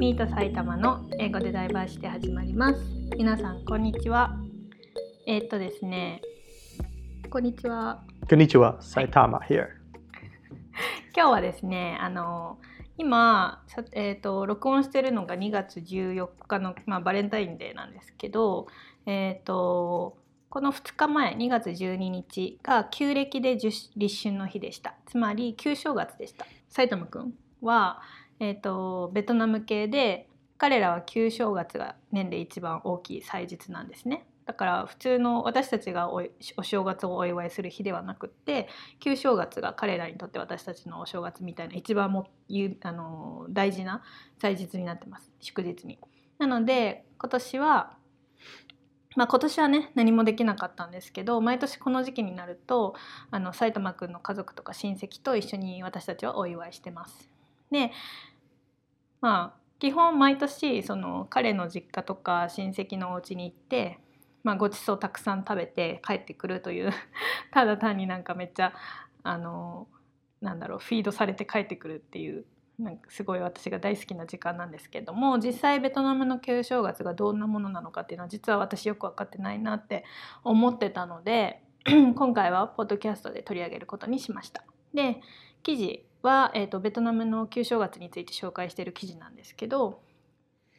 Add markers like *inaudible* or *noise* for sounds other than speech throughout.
ミート埼玉の英語でダイバーシティ始まります。皆さんこんにちは。えー、っとですね、こんにちは。Konnichiwa, Saitama here. *laughs* 今日はですね、あの今さえーっと録音してるのが2月14日のまあバレンタインデーなんですけど、えーっとこの2日前2月12日が旧暦で立春の日でした。つまり旧正月でした。埼玉くんはえー、とベトナム系で彼らは旧正月が年で一番大きい祭日なんですねだから普通の私たちがお正月をお祝いする日ではなくって旧正月が彼らにとって私たちのお正月みたいな一番もあの大事な祭日になってます祝日に。なので今年はまあ、今年はね何もできなかったんですけど毎年この時期になるとあの埼玉くんの家族とか親戚と一緒に私たちはお祝いしてます。でまあ基本毎年その彼の実家とか親戚のお家に行って、まあ、ごちそうたくさん食べて帰ってくるという *laughs* ただ単になんかめっちゃあのなんだろうフィードされて帰ってくるっていうなんかすごい私が大好きな時間なんですけども実際ベトナムの旧正月がどんなものなのかっていうのは実は私よく分かってないなって思ってたので *clears throat* 今回はポッドキャストで取り上げることにしました。で記事は、えーと、ベトナムの旧正月について紹介している記事なんですけど、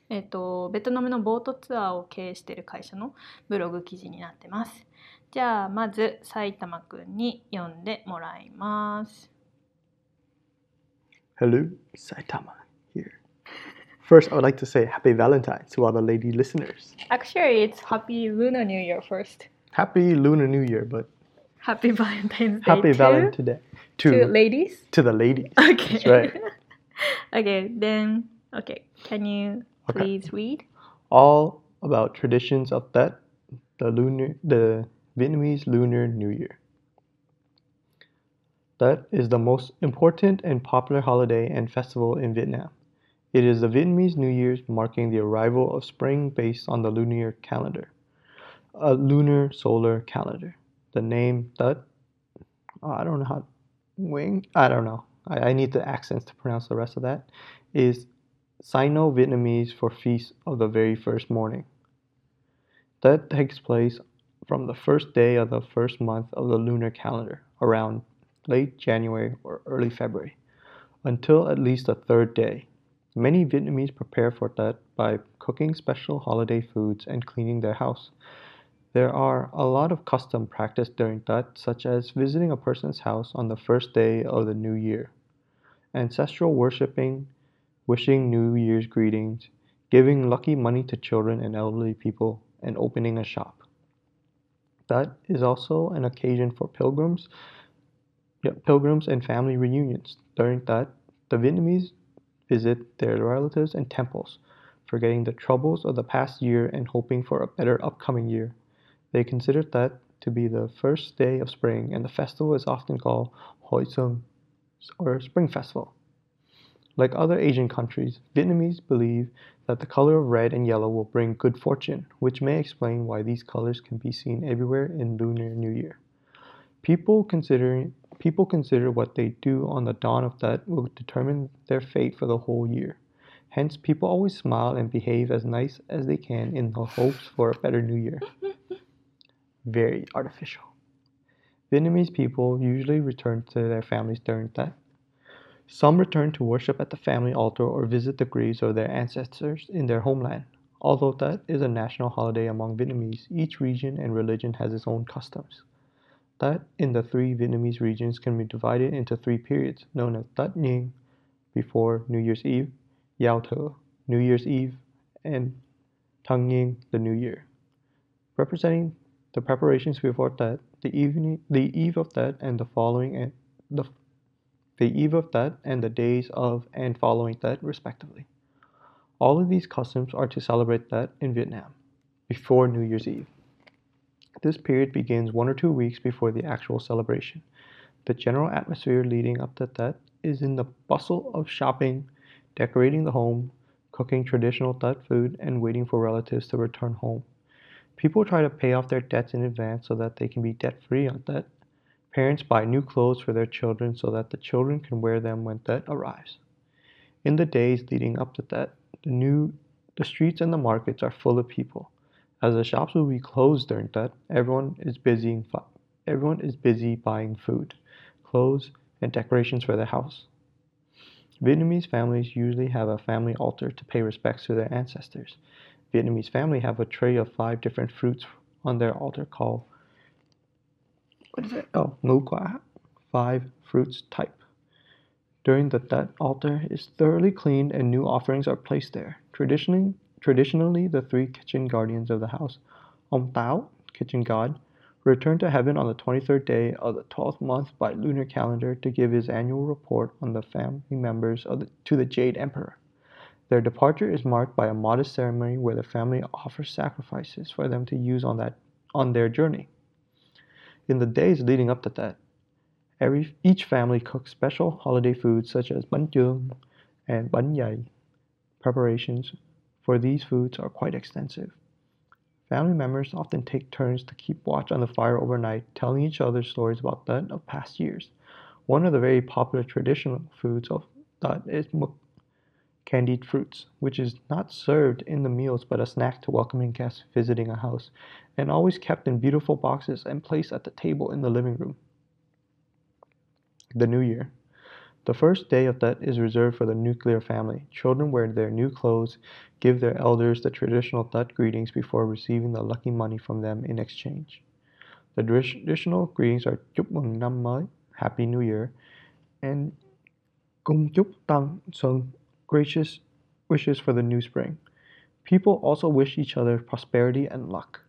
えーと、ベトナムのボートツアーを経営している会社のブログ記事になってます。じゃあまず埼玉くんに読んでもらいます。Hello, Saitama here. First, I would like to say Happy Valentine's to all the lady listeners. Actually, it's Happy Lunar New Year first. Happy Lunar New Year, but Happy *laughs* Valentine's Day Happy to, Valentine's Day to to, ladies. to the ladies. *laughs* Okay. That's right. *laughs* okay, then okay. Can you Okay. please read? All about traditions of that, the lunar, the Vietnamese Lunar New Year. That is the most important and popular holiday and festival in Vietnam. It is the Vietnamese New Year's marking the arrival of spring based on the lunar calendar, a lunar solar calendar. The name Tet, oh, I don't know how, Wing, I don't know. I, I need the accents to pronounce the rest of that, is Sino Vietnamese for Feast of the Very First Morning. That takes place from the first day of the first month of the lunar calendar, around late January or early February, until at least the third day. Many Vietnamese prepare for that by cooking special holiday foods and cleaning their house. There are a lot of custom practiced during that, such as visiting a person's house on the first day of the new year, ancestral worshipping, wishing New Year's greetings, giving lucky money to children and elderly people, and opening a shop. That is also an occasion for pilgrims, yeah, pilgrims and family reunions. During that, the Vietnamese visit their relatives and temples, forgetting the troubles of the past year and hoping for a better upcoming year. They consider that to be the first day of spring, and the festival is often called Hoi Sung, or Spring Festival. Like other Asian countries, Vietnamese believe that the color of red and yellow will bring good fortune, which may explain why these colors can be seen everywhere in Lunar New Year. People consider people consider what they do on the dawn of that will determine their fate for the whole year. Hence, people always smile and behave as nice as they can in the hopes for a better new year. Very artificial. Vietnamese people usually return to their families during that. Some return to worship at the family altar or visit the graves of their ancestors in their homeland. Although that is a national holiday among Vietnamese, each region and religion has its own customs. That in the three Vietnamese regions can be divided into three periods known as Tất Niên, before New Year's Eve, Giao Thừa, New Year's Eve, and Tân Niên, the New Year. Representing the preparations before that, the evening, the eve of that, and the following, and the the eve of that, and the days of and following that, respectively. All of these customs are to celebrate that in Vietnam, before New Year's Eve. This period begins one or two weeks before the actual celebration. The general atmosphere leading up to that is in the bustle of shopping, decorating the home, cooking traditional Tet food, and waiting for relatives to return home. People try to pay off their debts in advance so that they can be debt free on Tet. Parents buy new clothes for their children so that the children can wear them when Tet arrives. In the days leading up to Tet, the new the streets and the markets are full of people. As the shops will be closed during Tet, everyone is busy everyone is busy buying food, clothes, and decorations for their house. Vietnamese families usually have a family altar to pay respects to their ancestors. Vietnamese family have a tray of five different fruits on their altar called what is it? Oh, quả, five fruits type. During the Tet, altar is thoroughly cleaned and new offerings are placed there. Traditionally, traditionally the three kitchen guardians of the house, Ông Táo, kitchen god, return to heaven on the 23rd day of the 12th month by lunar calendar to give his annual report on the family members the, to the Jade Emperor. Their departure is marked by a modest ceremony where the family offers sacrifices for them to use on that on their journey. In the days leading up to that, every, each family cooks special holiday foods such as chưng and dày. Preparations for these foods are quite extensive. Family members often take turns to keep watch on the fire overnight, telling each other stories about that of past years. One of the very popular traditional foods of that is muk, candied fruits, which is not served in the meals but a snack to welcoming guests visiting a house, and always kept in beautiful boxes and placed at the table in the living room. The New Year. The first day of that is reserved for the nuclear family. Children wear their new clothes, give their elders the traditional Tet greetings before receiving the lucky money from them in exchange. The traditional greetings are Chúc mừng năm mới, Happy New Year, and Cung chúc tân xuân, gracious wishes for the new spring. People also wish each other prosperity and luck.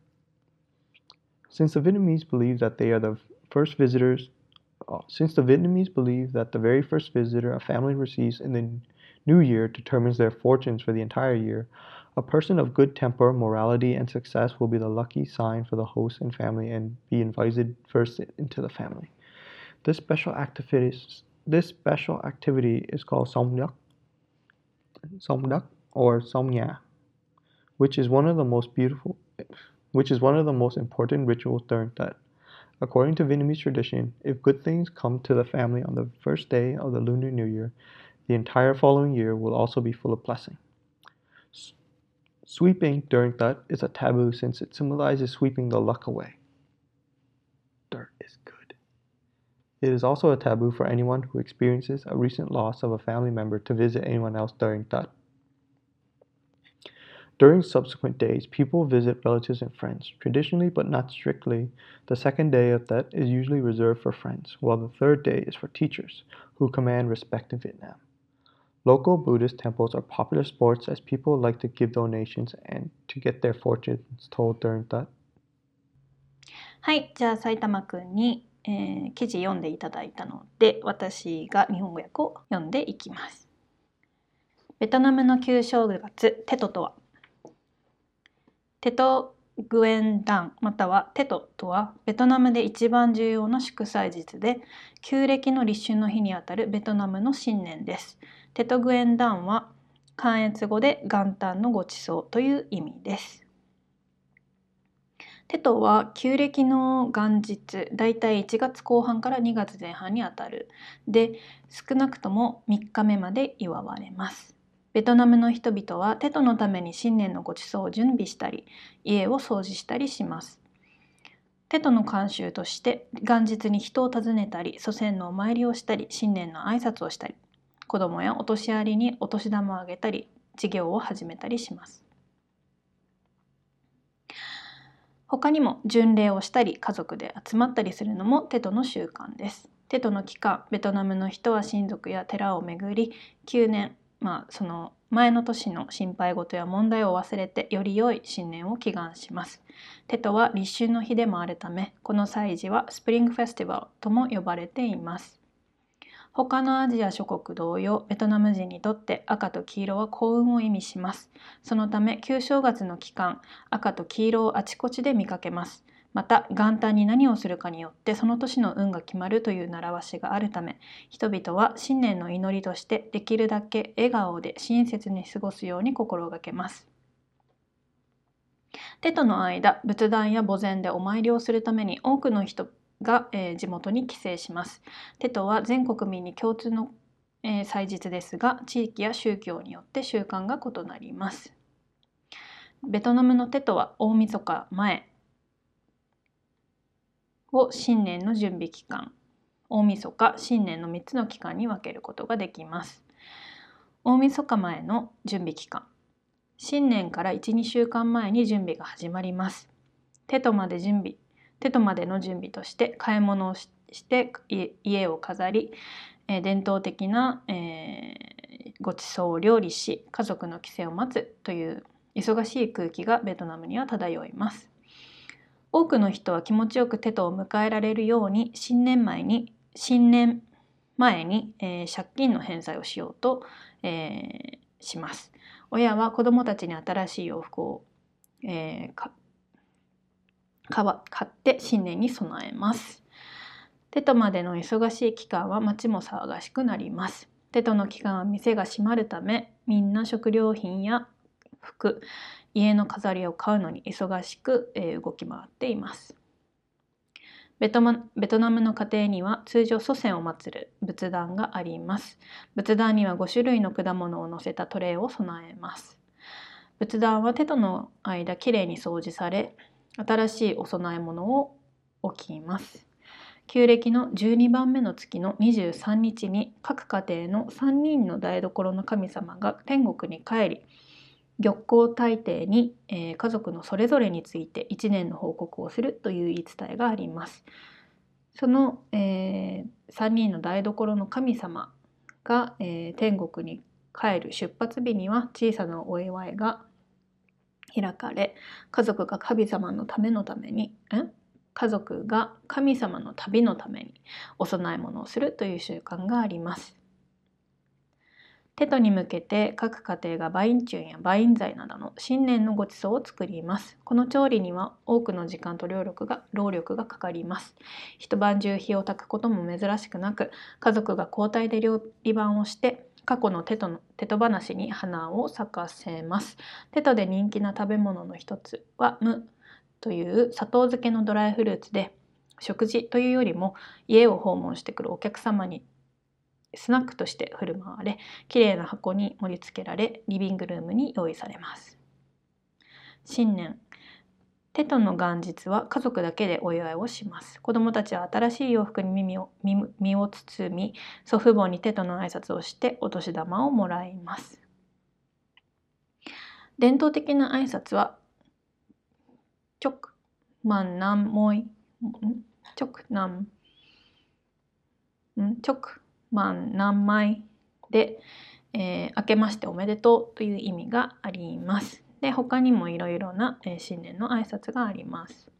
Since the Vietnamese believe that they are the first visitors, uh, since the Vietnamese believe that the very first visitor a family receives in the New Year determines their fortunes for the entire year. A person of good temper, morality, and success will be the lucky sign for the host and family and be invited first into the family. This special activity, this special activity is called Somnyak, Somdak or Somnya, which is one of the most beautiful, which is one of the most important rituals during that. According to Vietnamese tradition, if good things come to the family on the first day of the Lunar New Year, the entire following year will also be full of blessing. Sweeping during Tet is a taboo since it symbolizes sweeping the luck away. Dirt is good. It is also a taboo for anyone who experiences a recent loss of a family member to visit anyone else during Tet. During subsequent days, people visit relatives and friends. Traditionally, but not strictly, the second day of Tet is usually reserved for friends, while the third day is for teachers, who command respect in Vietnam. Local Buddhist temples are popular sports as people like to give donations and to get their fortunes told during that. はい、じゃあ埼玉くんに、 えー、記事読んでいただいたので私が日本語訳を読んでいきます。ベトナムの旧正月テトとは？テトグエンダンまたはテトとは？ベトナムで一番重要な祝祭日で旧暦の立春の日にあたるベトナムの新年です。テトグエンダンは関越語で元旦のごちそうという意味です。テトは旧暦の元日だいたい1月後半から2月前半にあたるで少なくとも3日目まで祝われます。ベトナムの人々はテトのために新年のごちそうを準備したり家を掃除したりします。テトの慣習として元日に人を訪ねたり祖先のお参りをしたり新年の挨拶をしたり子供やお年寄りにお年玉をあげたり事業を始めたりします。他にも巡礼をしたり家族で集まったりするのもテトの習慣です。テトの期間ベトナムの人は親族や寺を巡り9年まあその前の年の心配事や問題を忘れてより良い新年を祈願します。テトは立春の日でもあるためこの祭事はスプリングフェスティバルとも呼ばれています。他のアジア諸国同様ベトナム人にとって赤と黄色は幸運を意味します。そのため旧正月の期間赤と黄色をあちこちで見かけます。また元旦に何をするかによってその年の運が決まるという習わしがあるため人々は新年の祈りとしてできるだけ笑顔で親切に過ごすように心がけます。手との間仏壇や墓前でお参りをするために多くの人が、えー、地元に帰省します。テトは全国民に共通のえー祭日ですが地域や宗教によって習慣が異なります。ベトナムのテトは大晦日前を新年の準備期間大晦日新年の3つの期間に分けることができます。大晦日前の準備期間新年から12週間前に準備が始まります。テトまで準備テトまでの準備として買い物をして家を飾り、えー伝統的な、えーご馳走を料理し家族の帰省を待つという忙しい空気がベトナムには漂います。多くの人は気持ちよくテトを迎えられるように新年前に新年前に、えー借金の返済をしようと、えーします。親は子どもたちに新しい洋服を、えー買って新年に備えます。テトまでの忙しい期間は街も騒がしくなります。テトの期間は店が閉まるためみんな食料品や服家の飾りを買うのに忙しく、え動き回っています。ベトベトナムの家庭には通常祖先を祀る仏壇があります。仏壇には5種類の果物を乗せたトレイを備えます。仏壇はテトの間きれいに掃除され新しいお供え物を置きます旧暦の12番目の月の23日に各家庭の3人の台所の神様が天国に帰り玉光大帝に、えー家族のそれぞれについて1年の報告をするという言い伝えがあります。その、え3人の台所の神様が、えー天国に帰る出発日には小さなお祝いが開かれ家族が神様のためのためにん家族が神様の旅のためにお供え物をするという習慣があります。テトに向けて各家庭がバインチュンやバイン材などの新年のご馳走を作ります。この調理には多くの時間と労力が労力がかかります。一晩中火を焚くことも珍しくなく、家族が交代で料理番をして過去のテトのテト話に花を咲かせます。テトで人気な食べ物の一つはムという砂糖漬けのドライフルーツで食事というよりも家を訪問してくるお客様にスナックとして振る舞われきれいな箱に盛り付けられリビングルームに用意されます新年テトの元日は家族だけでお祝いをします子供たちは新しい洋服に耳を身身を包み祖父母にテトの挨拶をしてお年玉をもらいます伝統的な挨拶はチョクマンナンモイんチョクナンんチョクマンナンマイで、えー明けましておめでとうという意味があります。で他にもいろいろな、え新年の挨拶があります。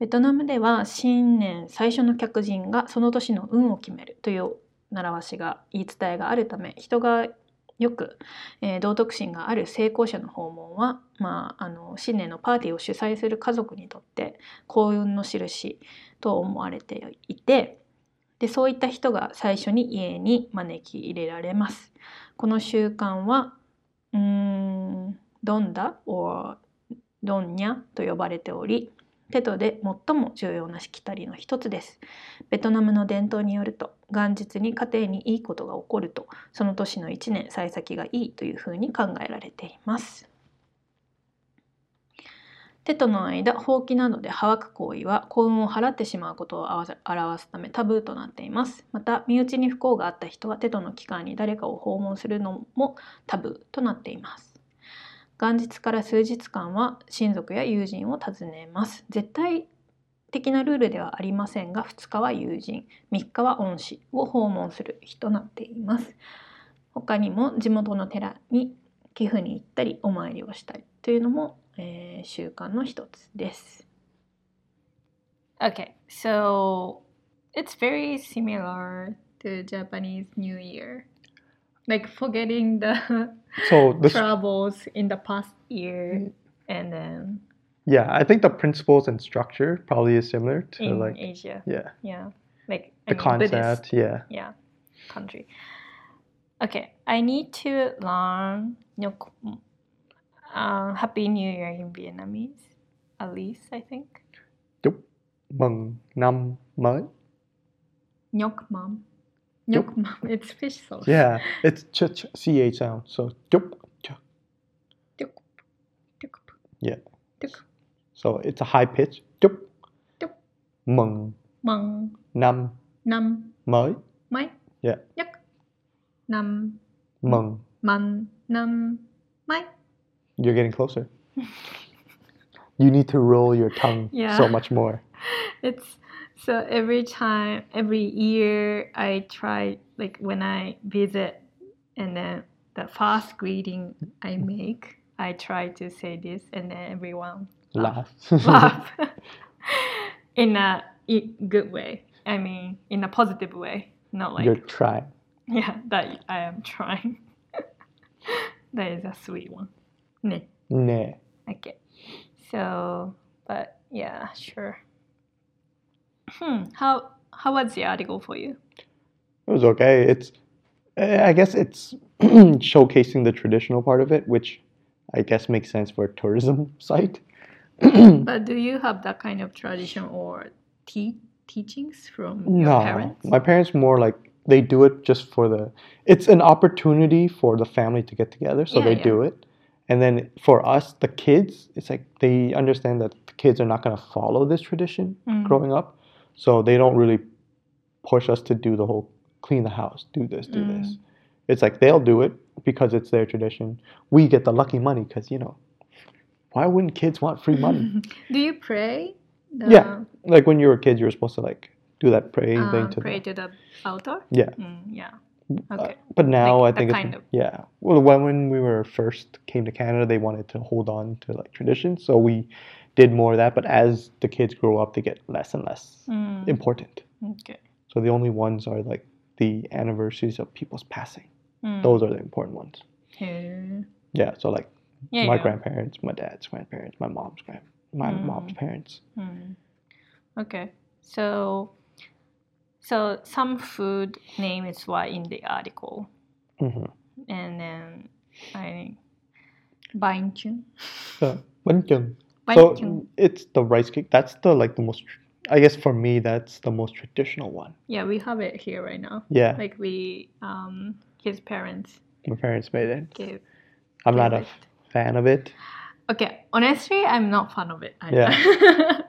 ベトナムでは新年最初の客人がその年の運を決めるという習わしが言い伝えがあるため人がよく、えー道徳心がある成功者の訪問は、まあ、あの新年のパーティーを主催する家族にとって幸運の印と思われていてでそういった人が最初に家に招き入れられます。この習慣はうーんドンダ or ドンニャと呼ばれておりテトで最も重要なしきたりの一つです。ベトナムの伝統によると元日に家庭にいいことが起こるとその年の1年幸先がいいというふうに考えられています。手との間ほうきなどではわく行為は幸運を払ってしまうことを表すためタブーとなっています。また身内に不幸があった人は手との期間に誰かを訪問するのもタブーとなっています。元日から数日間は親族や友人を訪ねます。絶対的なルールではありませんが2日は友人3日は恩師を訪問する日となっています。他にも地元の寺に寄付に行ったりお参りをしたりというのもえー習慣の一つです。 Okay, so it's very similar to Japanese New Year. Like forgetting the *laughs* So this, troubles in the past year and then yeah, I think the principles and structure probably is similar to in like Asia. yeah, Yeah. Like the I mean, Buddhist, concept. Yeah. yeah, country. Okay, I need to learn Nyok- uh, Happy New Year in Vietnamese. At least I think. Chúc mừng năm mới. Nhok mom. Nyokmam. It's fish sauce. Yeah, it's ch ch ch sound. So yup, ch. Tuk. Tuk. Yeah. Tuk. So it's a high pitch. Yup. Tuk. Mừng Măng. năm Năm. mới. Mấy. Yeah. Nhất. Năm. Mừng. Man. Năm. Mấy. You're getting closer. you need to roll your tongue so much more. *laughs* It's so every time, every year, I try like when I visit, and then the first greeting I make, I try to say this, and then everyone Laugh. laugh *laughs* *laughs* in a good way. I mean, in a positive way, not like You're trying. yeah that I am trying. that is a sweet one. Ne. Nah. Okay. So, but yeah, sure. Hmm. How how was the article for you? It was okay. It's, I guess it's *clears throat* showcasing the traditional part of it, which I guess makes sense for a tourism *laughs* site. *clears throat* But do you have that kind of tradition or te- teachings from your No, parents? my parents more like they do it just for the. It's an opportunity for the family to get together, so Yeah, they yeah. do it. And then for us, the kids, it's like they understand that the kids are not going to follow this tradition Mm. growing up, so they don't really push us to do the whole clean the house, do this, do Mm. this. It's like they'll do it because it's their tradition. We get the lucky money because you know, why wouldn't kids want free money? *laughs* do you pray? The, Yeah. like when you were a kid, you were supposed to like do that praying thing um, to pray the, to the altar. yeah. Mm, yeah. Uh, Okay. but now Like I think kind of- yeah. Well, when when we were first came to Canada, they wanted to hold on to like traditions, so we did more of that. But as the kids grow up, they get less and less Mm, important. okay. So the only ones are like the anniversaries of people's passing. Mm. Those are the important ones. Yeah. Yeah. So like Yeah. my grandparents, my dad's grandparents, my mom's grand, my Mm. mom's parents. Mm. Okay. So, so some food name is were in the article, hmm and then I Bainchun. So bánh. Bainchun. So it's the rice cake. That's the like the most. I guess for me, that's the most traditional one. yeah, we have it here right now. Yeah, Like we, um, his parents my parents made it. gave. I'm not a fan of it. Okay, honestly, I'm not fan of it. Either. Yeah. *laughs*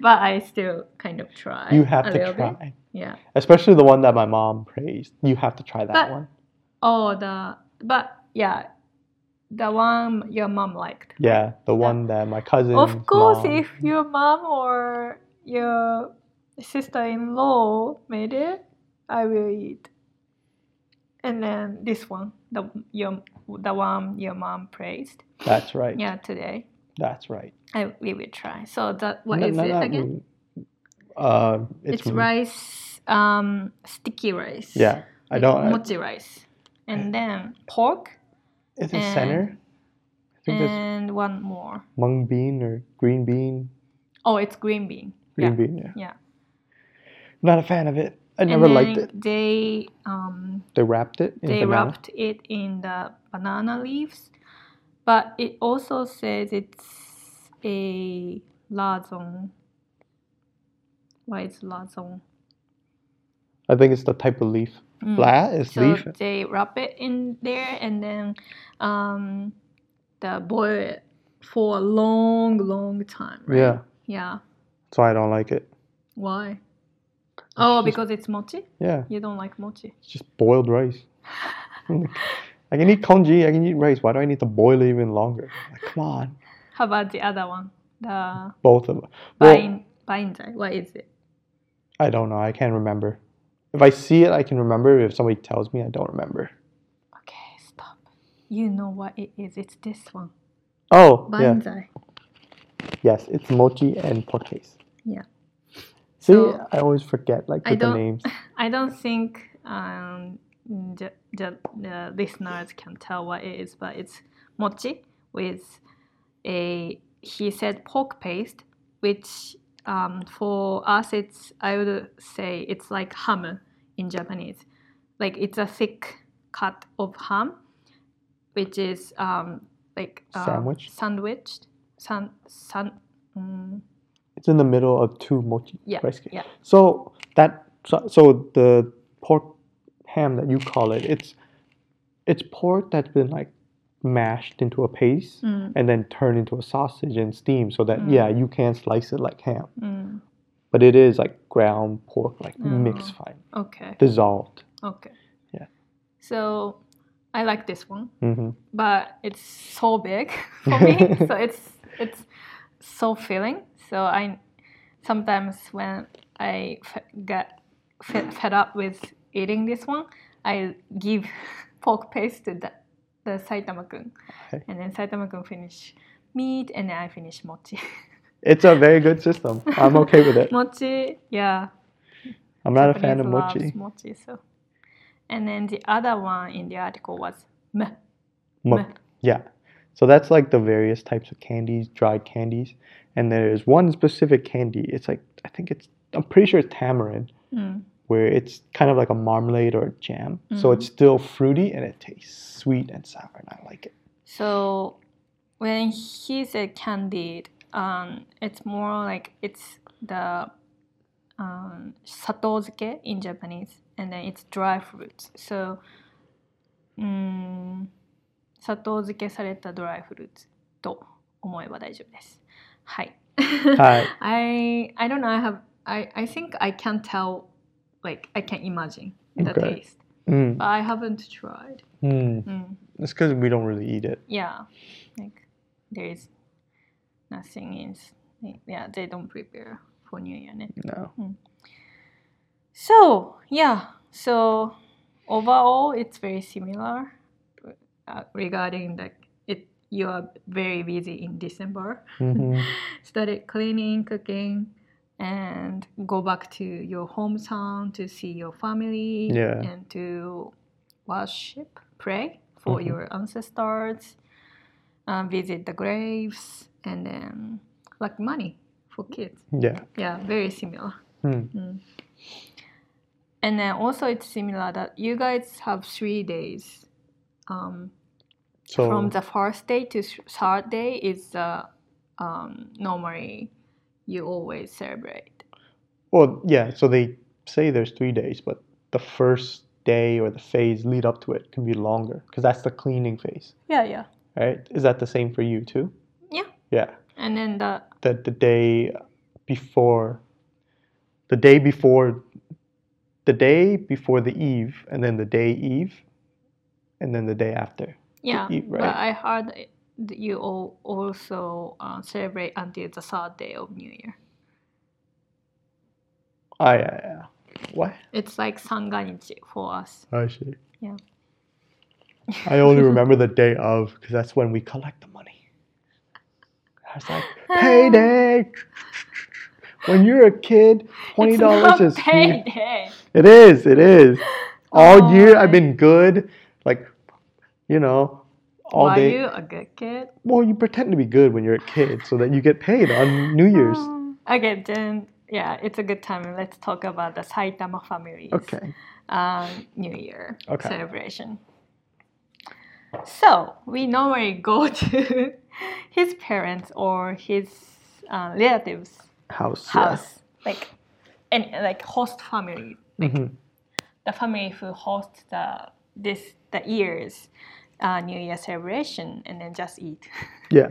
but I still kind of try. You have to try, Bit. Yeah. especially the one that my mom praised. You have to try that But- one. Oh, the but yeah, the one your mom liked. Yeah, the one that my cousin. Of course, mom, if your mom or your sister-in-law made it, I will eat. And then this one, the your the one your mom praised. That's right. Yeah, today That's right. I we will try. So that what No- is no, it again? Uh, It's, it's, rice, um, sticky rice. Yeah, I don't. I, mochi rice, and then pork is it center? And one more. mung bean or green bean. Oh, it's green bean. Green yeah. bean. Yeah. Yeah. Not a fan of it. I never liked it. They um They wrapped it in they banana. wrapped it in the banana leaves, but it also says it's a lazon. Why is lazon? I think it's the type of leaf. Mm. Blah is So leaf. they wrap it in there and then um, the boil it for a long, long time. Right? Yeah. Yeah. So I don't like it. Why? Oh, just- because it's mochi. Yeah, You don't like mochi. it's just boiled rice. *laughs* *laughs* I can eat congee. I can eat rice. Why do I need to boil it even longer? Like, come on, How about the other one? The both of them. Well, bain bainzai. What is it? I don't know. I can't remember. If I see it, I can remember. If somebody tells me, I don't remember. Okay, stop. You know what it is. It's this one. Oh, yeah. Banzai. Yes, it's mochi and pork case. Yeah. See, So- I always forget like I the don't- names. *laughs* I don't think um, the, the listeners can tell what it is, but it's mochi with a, he said pork paste, which um, for us, it's, I would say it's like ham in Japanese. Like it's a thick cut of ham, which is um, like um, Sandwich? Sandwiched. San, san, mm, It's in the middle of two mochi Yeah, rice cakes. yeah. So that so, so the pork ham that you call it, it's it's pork that's been like mashed into a paste Mm. and then turned into a sausage and steamed so that Mm. yeah, you can slice it like ham. Mm. But it is like ground pork, like Oh. mixed fine, Okay. dissolved. Okay. Yeah. So I like this one, hmm but it's so big *laughs* for me. *laughs* so it's it's so filling. So I sometimes when I f- get fed up with eating this one, I give *laughs* pork paste to the, the Saitama-kun. Okay. And then Saitama-kun finish meat and then I finish mochi. *laughs* It's a very good system. I'm okay with it. *laughs* mochi, yeah. I'm not a fan of mochi. mochi so. And then the other one in the article was meh. Meh. yeah. So that's like the various types of candies, dried candies. And there's one specific candy. It's like, I think it's, I'm pretty sure it's tamarind, Mm where it's kind of like a marmalade or a jam. So Mhm. it's still fruity and it tastes sweet and sour, and I like it. So when he said candied, um, it's more like it's the um, 砂糖漬け in Japanese, and then it's dry fruits. So, うん砂糖漬けされたドライフルーツと思えば大丈夫です。はい。*laughs* はい I I don't know. I have I I think I can tell, like I can't imagine the Okay. taste, Mm. but I haven't tried. Mm. Mm. It's because we don't really eat it. yeah like there is nothing in yeah they don't prepare for new year ね No. so yeah so overall it's very similar uh, regarding like it you are very busy in december hmm *laughs* started cleaning cooking and go back to your hometown to see your family Yeah. and to worship pray for Mhm. your ancestors um, visit the graves and then like money for kids Yeah. yeah very similar Mm. Mm. and then also it's similar that you guys have three days um, So from the first day to th- third day is uh, um, normally you always celebrate. well, yeah. So they say there's three days, but the first day or the phase lead up to it can be longer because that's the cleaning phase, Yeah, yeah, right? Is that the same for you too? yeah. Yeah. And then the The the day before, the day before, the day before the eve, and then the day eve, and then the day after. yeah, but right? I heard you all also uh, celebrate until the third day of New Year. Ah, yeah, yeah. What? It's like Sanganichi for us. I see. Yeah. I only *laughs* remember the day of because that's when we collect the money. I was like, payday. When you're a kid, *laughs* twenty dollars is *laughs* it's huge. not payday. It is. It is. All Oh, year I've been good, like, you know, all Were day. you a good kid? Well, you pretend to be good when you're a kid, so that you get paid on New Year's. Um, okay, then yeah, it's a good time. Let's talk about the Saitama families. Okay. um, New Year Okay. celebration. So we normally go *laughs* to his parents or his uh, relatives' House. yeah. house, like and like host family, like Mhm. the family who hosts the this the year's uh, New Year celebration, and then just eat. *laughs* Yeah.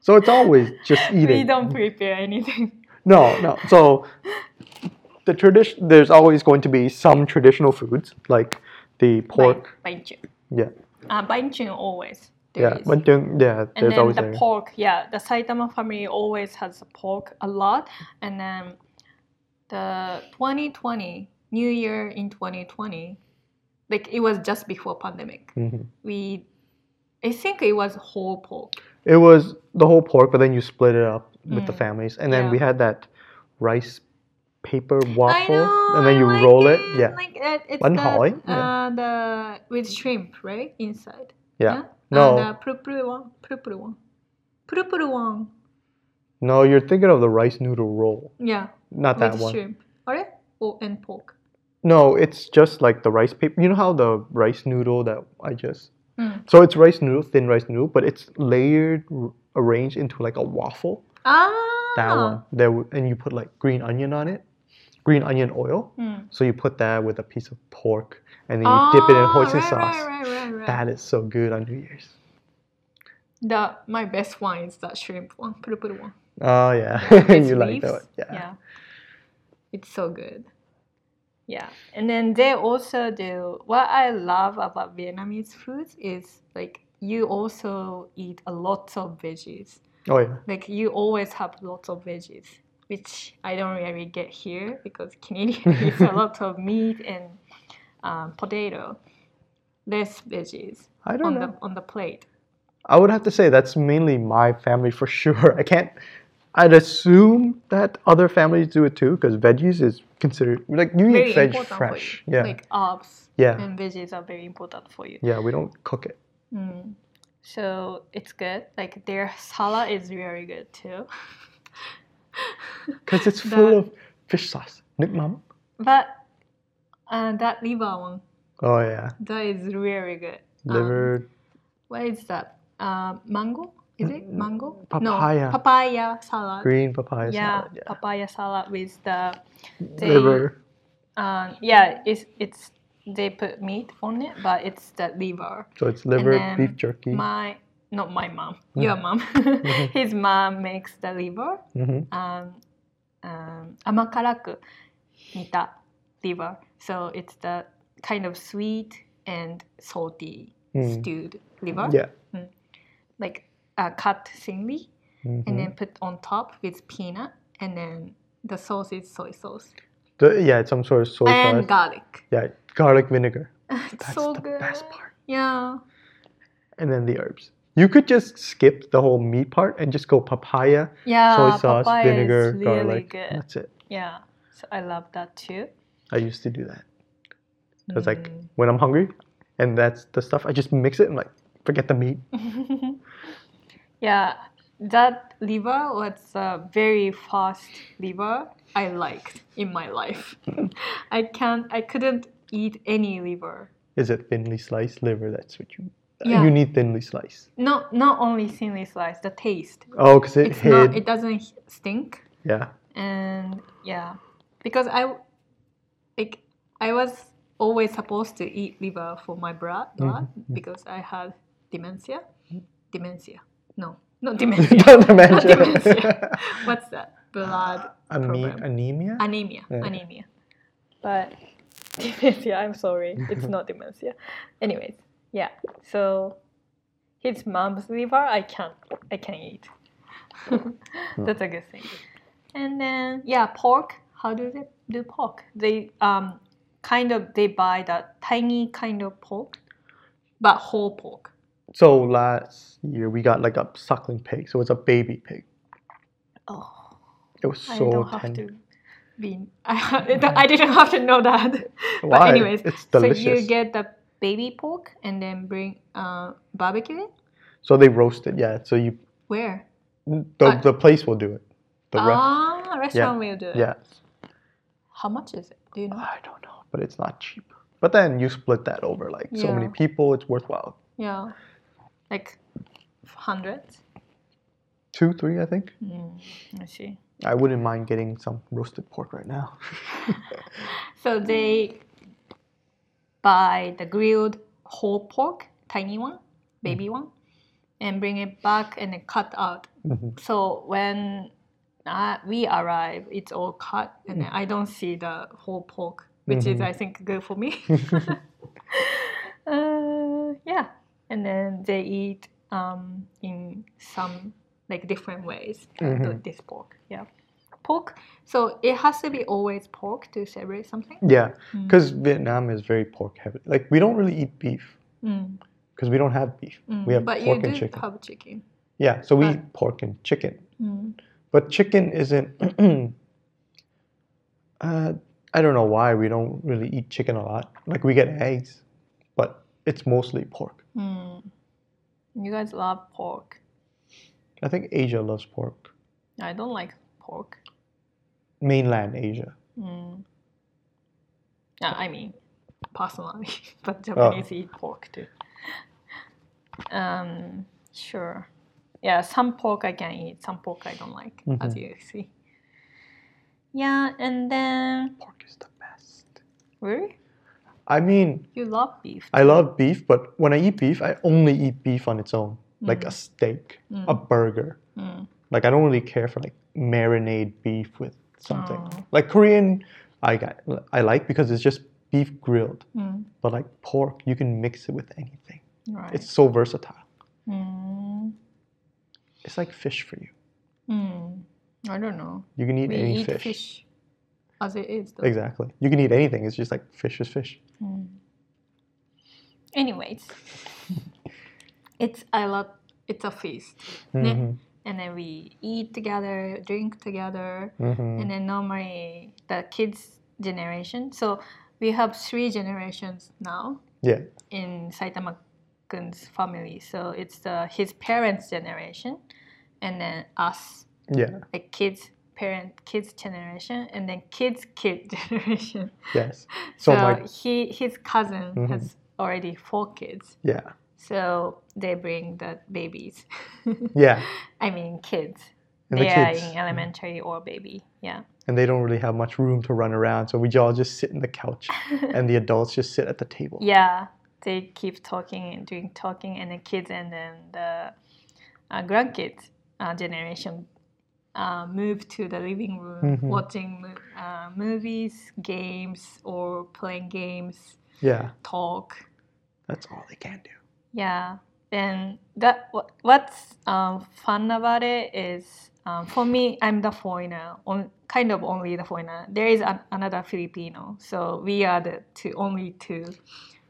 So it's always just *laughs* eating. we don't prepare anything. No, no. So the tradition there's always going to be some traditional foods like the pork. Bainchun. Yeah. Uh, bainchun always. Yeah. is. Then, yeah, And then the there. pork, yeah, the Saitama family always has pork a lot. And then the 2020, New Year in 2020, like it was just before pandemic. Mhm. We, I think it was whole pork. It was the whole pork, but then you split it up with the Mm. families, and then Yeah. we had that rice paper waffle, know, and then you like roll it. Yeah. Like it, it's One the, holly, yeah. uh, the with shrimp right inside. Yeah. No. No. the puru puru one, puru puru one, puru puru. No, you're thinking of the rice noodle roll, Yeah, not that with one. shrimp. Alright, or and pork. No, it's just like the rice paper. You know how the rice noodle that I just. Mm. So it's rice noodle, thin rice noodle, but it's layered, r- arranged into like a waffle. Ah, That one. There, and you put like green onion on it. green onion oil. Mm. So you put that with a piece of pork, and then you dip it in hoisin right, sauce. Right, right, right, right. That is so good on New Year's. The my best one is that shrimp one, puru puru one. Oh yeah, *laughs* you like that one. Yeah. yeah. It's so good. Yeah. And then they also do what I love about Vietnamese foods is like you also eat a lot of veggies. Oh yeah. Like you always have lots of veggies, which I don't really get here because *laughs* Canadian *laughs* eats a lot of meat and um, potato, less veggies I don't on know. the on the plate. I would have to say that's mainly my family for sure. *laughs* I can't. I'd assume that other families do it too, because veggies is considered like you Very eat veg fresh. Yeah, Like herbs Yeah. and veggies are very important for you. yeah. We don't cook it. Mm. So it's good. Like their salad is very good too. *laughs* Because it's The- full of fish sauce. Mắm. But uh, that liver one, Oh yeah. that is very good. Um, Liver. what is that? Uh, mango? is mm, it mm. mango? Papaya. No, papaya salad. Green papaya yeah, salad. Yeah, papaya salad with the liver. Um, yeah, it's it's they put meat on it, but it's the liver. So it's liver beef jerky. My not my mom, mm. your mom. *laughs* Mm-hmm. His mom makes the liver. Mm-hmm. Um, um, amakaraku liver. So it's the kind of sweet and salty mm. stewed liver. Yeah. Mm. Like uh, cut thinly Mhm. and then put on top with peanut and then the sauce is soy sauce The- yeah, it's some sort of soy and sauce. And garlic. Yeah, garlic vinegar. *laughs* That's so the good. best part. Yeah. And then the herbs. You could just skip the whole meat part and just go papaya, Yeah. soy sauce, papaya vinegar, really garlic. good. That's it. Yeah. So I love that too. I used to do that. Like Mm. when I'm hungry and that's the stuff, I just mix it and like forget the meat. *laughs* yeah, that liver was a very fast liver I liked in my life. *laughs* I can't, I couldn't eat any liver. Is it thinly sliced liver? That's what you. Yeah. You need thinly sliced. Not not only thinly sliced, the taste. Oh, because it It's hid. not, it doesn't stink, yeah. and yeah, because I, like, I was always supposed to eat liver for my blood, blood mm-hmm. because I had dementia, mm-hmm. dementia. No, not *laughs* dementia. Not Not dementia. dementia. *laughs* What's that? Blood Ane- problem. anemia? anemia. Yeah. Anemia. But *laughs* dementia. I'm sorry, it's not dementia. Anyways, yeah. So his mom's liver, I can't. I can't eat. That's a good thing. And then yeah, pork. How do they do pork? They um kind of they buy the tiny kind of pork, but whole pork. So last year we got like a suckling pig. So it's a baby pig. Oh. It was I so don't have tender. to be. I, *laughs* I didn't have to know that. *laughs* But Why? anyways, It's so you get the baby pork and then bring uh, barbecue it. So they roast it, yeah. So you Where? the, Uh, the place will do it. The rest, ah, restaurant will do it. yeah. How much is it? Do you know? I don't know, but it's not cheap. But then you split that over like so many people, it's worthwhile. Yeah, like hundreds. Two, three, I think. Mm, I see. I wouldn't mind getting some roasted pork right now. *laughs* So they buy the grilled whole pork, tiny one, baby one, and bring it back and then cut out. Mhm. So when uh, we arrive, it's all cut, and then I don't see the whole pork, which is Mhm. I think good for me. *laughs* *laughs* uh, yeah, and then they eat um, in some like different ways. Mhm. This pork, yeah, pork. So it has to be always pork to celebrate something. Yeah, Mm. because Vietnam is very pork heavy. Like we don't really eat beef Mm, because we don't have beef. mm. We have pork. but you pork do and chicken. have chicken. Yeah, so we but- eat pork and chicken. Mm. But chicken isn't. *clears throat* uh, I don't know why we don't really eat chicken a lot. Like we get eggs, but it's mostly pork. Mm. You guys love pork. I think Asia loves pork. I don't like pork. Mainland Asia. Mm. Yeah, I mean, personally, *laughs* but Oh. Japanese eat pork too. Um, sure. Yeah, some pork I can eat, some pork I don't like, as Mhm. you see. Yeah, and then Pork is the best. really, I mean, you love beef. I love beef, but when I eat beef, I only eat beef on its own, like a steak, a burger. Mm. Like I don't really care for like marinade beef with something. Oh. Like Korean, I got, I like because it's just beef grilled. Mm. But like pork, you can mix it with anything. Right. It's so versatile. Mm. It's like fish for you. Mm. I don't know. You can eat We any eat fish. fish. as it is. Though. Exactly. You can eat anything. It's just like fish is fish. Mm. Anyways, *laughs* it's I love it's a feast, ne? Mhm. and then we eat together, drink together, Mhm. and then normally the kids generation. So we have three generations now Yeah. in Saitama kun's family. So it's the his parents' generation, and then us, Yeah. like kids parent kids generation, and then kids kid *laughs* generation. Yes. *laughs* So, So my he his cousin Mhm. has already four kids. yeah. So they bring the babies. *laughs* Yeah. I mean kids. And they the are in elementary or baby. Yeah. And they don't really have much room to run around, so we all just sit in the couch, and the adults just sit at the table. Yeah. They keep talking and doing talking, and the kids and then the uh, grandkids uh, generation uh, move to the living room, Mhm. watching uh, movies, games, or playing games, Yeah. talk. That's all they can do. Yeah, and that what's um, fun about it is um, for me, I'm the foreigner, on, kind of only the foreigner. There is an, another Filipino, so we are the two only two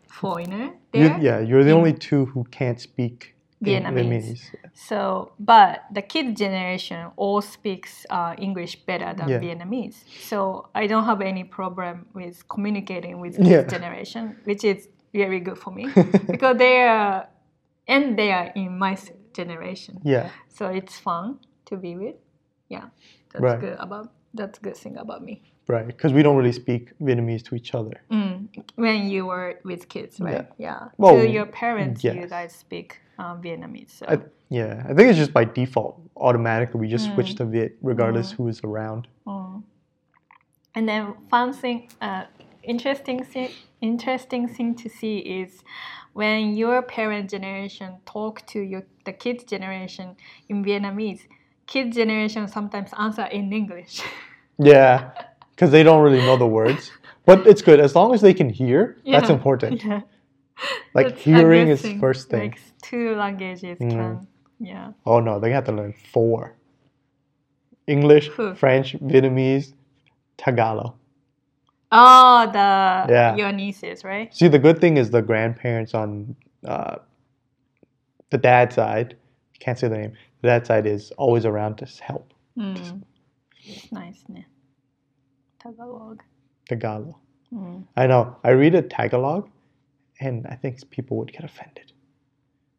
foreigner You, there. yeah, you're the in only two who can't speak in- Vietnamese. So, but the kid generation all speaks uh, English better than Yeah. Vietnamese. So I don't have any problem with communicating with kids Yeah. generation, which is very good for me *laughs* because they are and they are in my generation. Yeah. So it's fun to be with. Yeah, that's Right. good about that's good thing about me. Right. Because we don't really speak Vietnamese to each other. Mm. When you were with kids, right? Yeah. Well, to your parents, you guys speak um, Vietnamese. So. I, yeah. I think it's just by default. Automatically, we just switch Mm. to Viet regardless who is around. Mm. And then fun thing, uh, interesting thing, interesting thing to see is when your parent generation talk to your the kids generation in Vietnamese, kids generation sometimes answer in English. *laughs* Yeah. Because they don't really know the words. But it's good. As long as they can hear, that's important. *laughs* yeah. Like hearing is first thing. Like two languages Mm. can, yeah. Oh no, they have to learn four. English, Who? French, Vietnamese, Tagalog. Oh, the Yeah. your nieces, right? See, the good thing is the grandparents on uh, the dad side, can't say the name, the dad side is always around to help. Mm. Nice, ne. Tagalog. Tagalog. Mm. I know. I read a Tagalog, and I think people would get offended.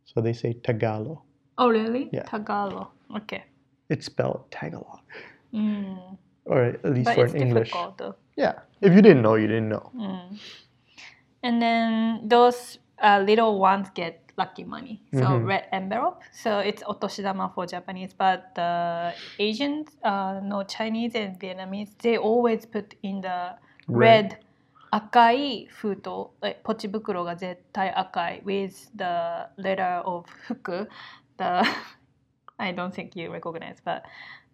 So they say Tagalog. Oh, really? Yeah. Tagalog. Okay. It's spelled Tagalog, Mm. or at least But for it's English. difficult though. Yeah. If you didn't know, you didn't know. Mm. And then those uh, little ones get lucky money. So Mhm. red envelope. So it's otoshidama for Japanese, but the Asians, uh, no Chinese and Vietnamese, they always put in the red. 赤い封筒、ポチ袋が絶対赤い with the letter of 服 the I don't think you recognize but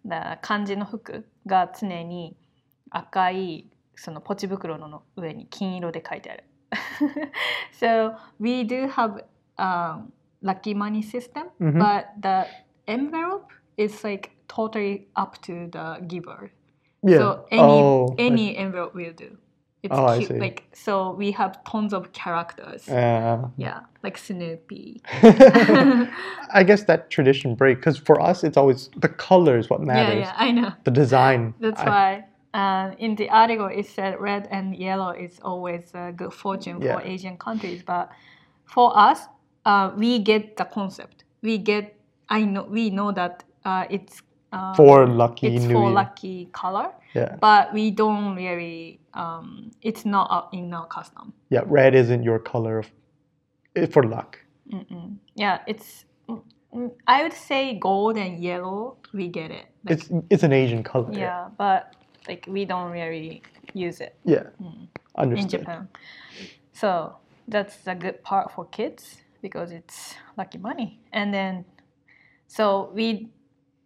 the 漢字の服が常に赤いそのポチ袋の上に金色で書いてある so we do have um, lucky money system Mhm. but the envelope is like totally up to the giver Yeah. so any oh, any envelope will do. It's Oh, I cute. see. Like so we have tons of characters. Uh, yeah, like Snoopy. *laughs* I guess that tradition break because for us it's always the color is what yeah, matters. yeah, I know. The design. That's I- why uh, in the article it said red and yellow is always a good fortune Yeah. for Asian countries, but for us, uh, we get the concept. We get. I know. We know that uh, it's. Uh, For lucky it's New for Year. lucky color, Yeah. but we don't really. Um, it's not in our custom. Yeah. Red isn't your color of for luck. Mm-mm. Yeah, it's. mm, mm, I would say gold and yellow. We get it. Like, It's it's an Asian color. yeah, but like we don't really use it Yeah. in Understood. Japan. So that's a good part for kids because it's lucky money. And then, so we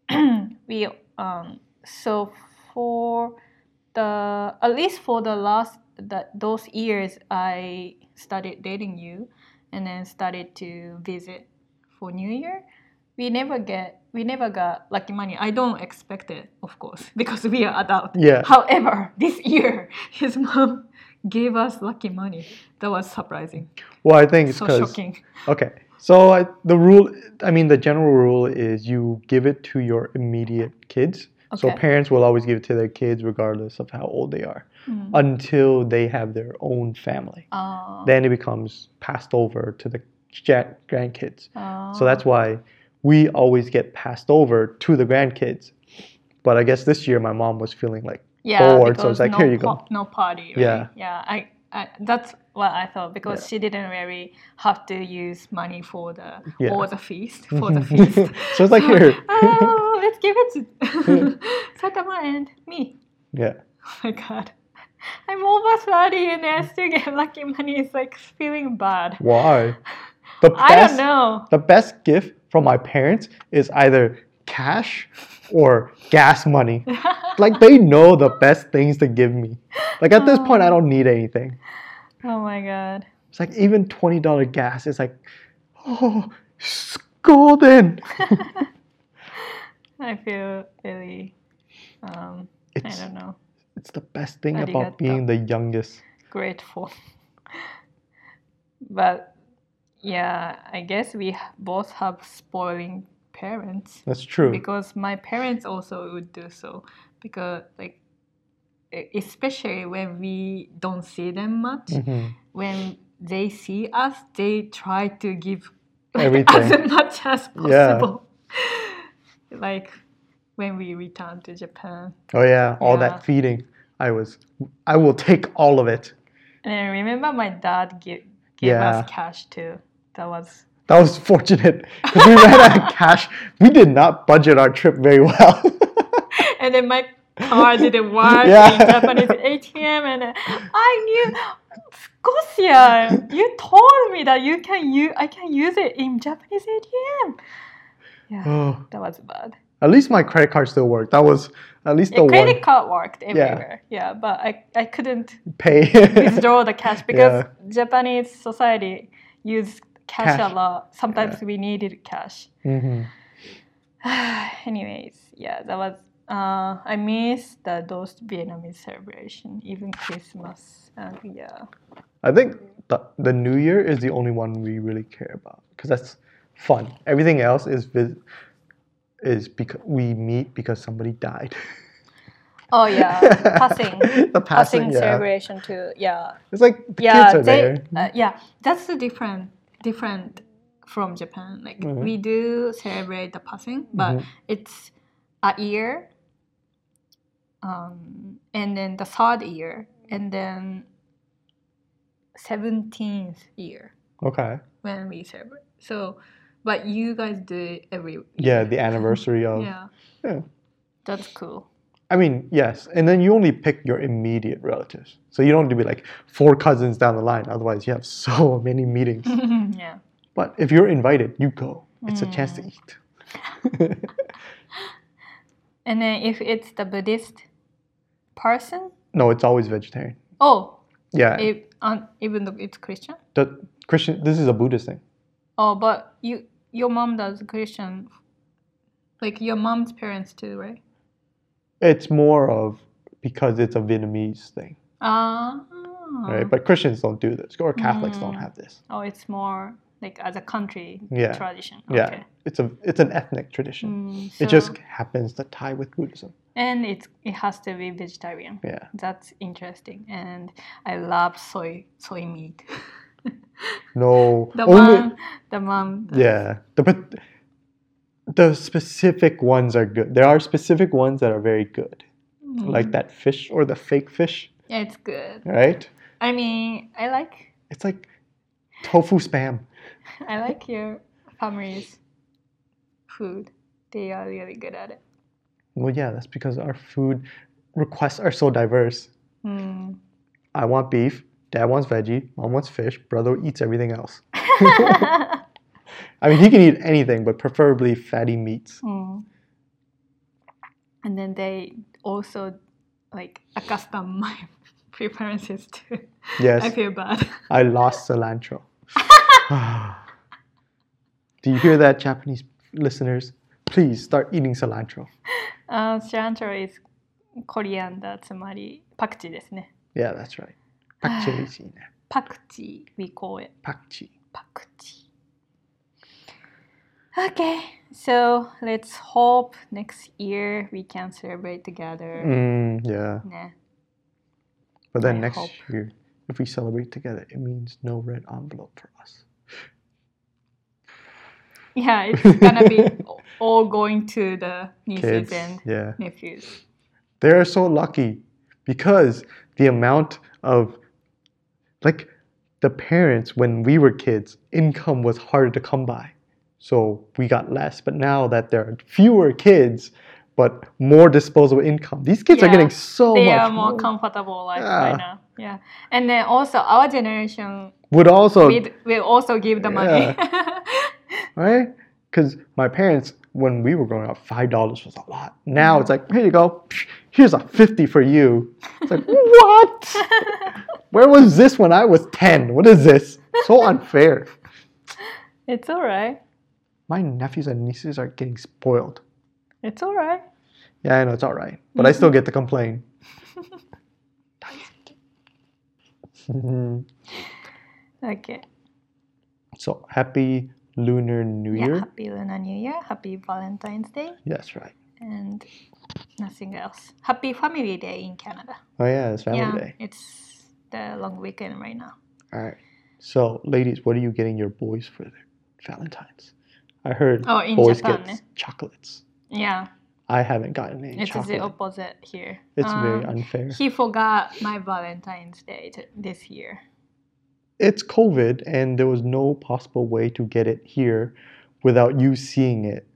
*clears throat* we um so for the at least for the last that those years I started dating you, and then started to visit for New Year. We never get we never got lucky money. I don't expect it, of course, *laughs* because we are adult. Yeah. However, *laughs* this year *laughs* his mom gave us lucky money. That was surprising. Well, I think it's So because shocking. okay. So I, the rule, I mean, the general rule is you give it to your immediate kids. Okay. So parents will always give it to their kids regardless of how old they are, Mm. until they have their own family. Uh, Then it becomes passed over to the grandkids. uh, So that's why we always get passed over to the grandkids. But I guess this year my mom was feeling like yeah, bored, so it's like, no "Here you go." No party. Right? Yeah. yeah. I, I that's what I thought because Yeah. she didn't really have to use money for the Yeah. or the feast *laughs* for the feast. *laughs* so it's like here. *laughs* oh, let's give it to Saitama and me. yeah. Oh my god. I'm over 30 and I still get lucky money. It's like feeling bad. Why? The I don't know. the best gift from my parents is either cash or gas money. *laughs* like they know the best things to give me. Like at this point, I don't need anything. oh my god. It's like even twenty dollar gas is like, oh, it's golden. *laughs* I feel really, um, I don't know, it's the best thing Arigato. about being the youngest. grateful. *laughs* but yeah, I guess we both have spoiling parents That's true. because my parents also would do so because like especially when we don't see them much Mhm. when they see us they try to give *laughs* Everything. as much as possible. Yeah. *laughs* like when we return to japan Oh yeah, all Yeah. that feeding. I was, I will take all of it. and I remember my dad give, gave Yeah. us cash too that was That was fortunate because we ran out of cash. We did not budget our trip very well. *laughs* and then my car didn't work Yeah. in Japanese ATM, and I knew, Scotia, you told me that you can use, I can use it in Japanese ATM. Yeah, oh, that was bad. at least my credit card still worked. That was at least The the credit one card worked everywhere. Yeah, but I, I couldn't pay. withdraw the cash *laughs* because Yeah. Japanese society use cash, Cash. a lot. Sometimes we needed cash. hmm *sighs* Anyways, yeah, that was. Uh, I miss the those Vietnamese celebration, even Christmas. And yeah, I think the, the New Year is the only one we really care about because that's fun. Everything else is vis- is because we meet because somebody died. *laughs* Oh yeah, passing, *laughs* the passing, passing yeah. celebration too. Yeah, It's like the yeah, they, uh, yeah. That's the different, different from Japan. Like Mhm. we do celebrate the passing, but Mhm. it's a year, um, and then the third year, and then seventeenth year Okay. when we celebrate. So, but you guys do it every Yeah, the anniversary of. *laughs* yeah. Yeah. That's cool. I mean, yes, and then you only pick your immediate relatives, so you don't have to be like four cousins down the line. Otherwise, you have *laughs* so many meetings. *laughs* yeah. but if you're invited, you go. It's a chance to Mm. eat. *laughs* And then if it's the Buddhist person, no, it's always vegetarian. oh, Yeah, if, um, even though it's Christian. the Christian. This is a Buddhist thing. Oh, but you your mom does Christian, like your mom's parents too, right? It's more of because it's a Vietnamese thing, Ah. right? But Christians don't do this, or Catholics don't Mm. have this. Oh, it's more like as a country Yeah. tradition. Yeah, it's a it's an ethnic tradition. Mm, It just happens to tie with Buddhism. and it's it has to be vegetarian. Yeah. That's interesting, and I love soy soy meat. *laughs* No, the only mom, the mom. yeah. The but the specific ones are good. There are specific ones that are very good, Mm. like that fish or the fake fish, Yeah, it's good. right? I mean, I like It's like tofu spam. *laughs* I like your family's food. They are really good at it. Well, yeah, that's because our food requests are so diverse. うん。I want beef, dad wants veggie, mom wants fish, brother eats everything else. *laughs* *laughs* I mean, he can eat anything, but preferably fatty meats. うん。And then they also like accustom my *laughs* preferences to. Yes, I feel bad. I lost cilantro. *laughs* *sighs* Do you hear that, Japanese listeners? Please start eating cilantro. *laughs* Uh, cilantro is coriander つまりパクチーですね。 Yeah, that's right. Pakchili *sighs* パクチー we call it Pakchi. パクチー。 Okay, so let's hope next year we can celebrate together. Mm, yeah. ね。But then I next hope. year, if we celebrate together, it means no red envelope for us. Yeah, it's *laughs* gonna be all going to the nieces Kids. and Yeah. nephews. They're so lucky because the amount of, like, the parents, when we were kids, income was harder to come by. So we got less. But now that there are fewer kids, but more disposable income, these kids are getting so they much are more more. comfortable life Yeah. right now. Yeah, and then also our generation Would also, we will also give the money. *laughs* right? Because my parents, when we were growing up, five dollars was a lot. Now it's like, here you go, here's a fifty for you. It's like, *laughs* what? Where was this when I was ten? What is this? So *laughs* unfair. it's alright. My nephews and nieces are getting spoiled. It's alright. Yeah, I know it's all right, but I still get to complain. *laughs* Okay. so happy Lunar New Yeah, Year. happy Lunar New Year. Happy Valentine's Day. That's right. and nothing else. Happy Family Day in Canada. Oh yeah, it's family yeah, day. it's the long weekend right now. All right. So, ladies, what are you getting your boys for their Valentine's? I heard Oh, in boys Japan, get eh? chocolates. Yeah, I haven't gotten any it's chocolate. the opposite here. It's very Um, unfair. He forgot my Valentine's Day t- this year. It's COVID, and there was no possible way to get it here without you seeing it.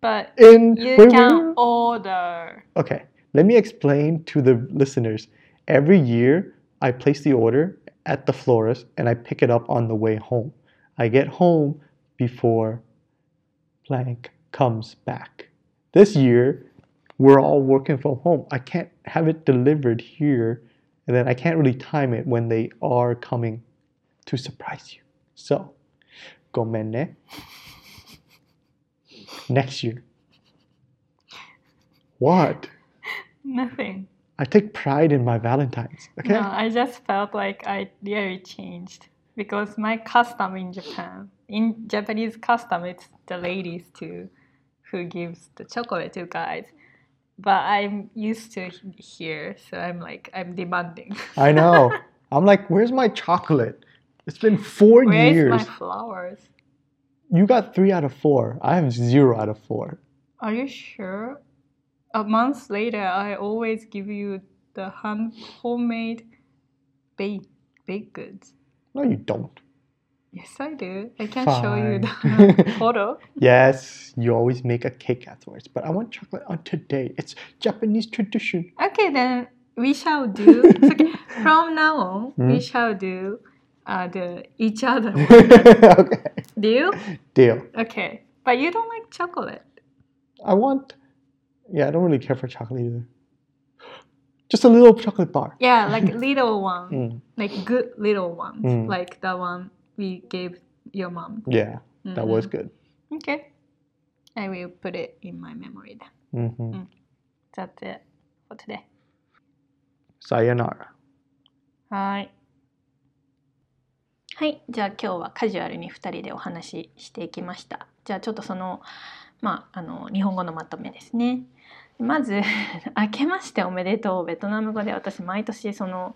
But In you wait, can wait, order. Okay, let me explain to the listeners. Every year, I place the order at the florist and I pick it up on the way home. I get home before blank comes back. This year, we're all working from home. I can't have it delivered here, and then I can't really time it when they are coming to surprise you. So, gomenne. Next year. What? Nothing. I take pride in my Valentine's. Okay. No, I just felt like I really changed because my custom in Japan, in Japanese custom, it's the ladies too who gives the chocolate to guys. But I'm used to here, so I'm like I'm demanding. *laughs* I know. *laughs* I'm like, where's my chocolate? It's been four Where years. Where's my flowers? You got three out of four. I have zero out of four. Are you sure? A month later, I always give you the hand homemade baked baked goods. No, you don't. Yes, I do. I can show you the *laughs* photo. Yes, you always make a cake afterwards, but I want chocolate on today. It's Japanese tradition. Okay, then we shall do. *laughs* okay. From now on, Hmm? we shall do uh, the each other. *laughs* okay. Deal? Deal. Okay, but you don't like chocolate. I want. Yeah, I don't really care for chocolate either. Just a little chocolate bar. Yeah, like little one, Mm, like good little ones, Mm. like the one we gave your mom. yeah, that was good. Okay, I will put it in my memory then. hmm That's it for today. Sayonara. はーい。はい。じゃあ今日はカジュアルに2人でお話ししていきました。じゃあちょっとその、まあ、あの日本語のまとめですね。まず「*laughs* 明けましておめでとう」ベトナム語で私毎年その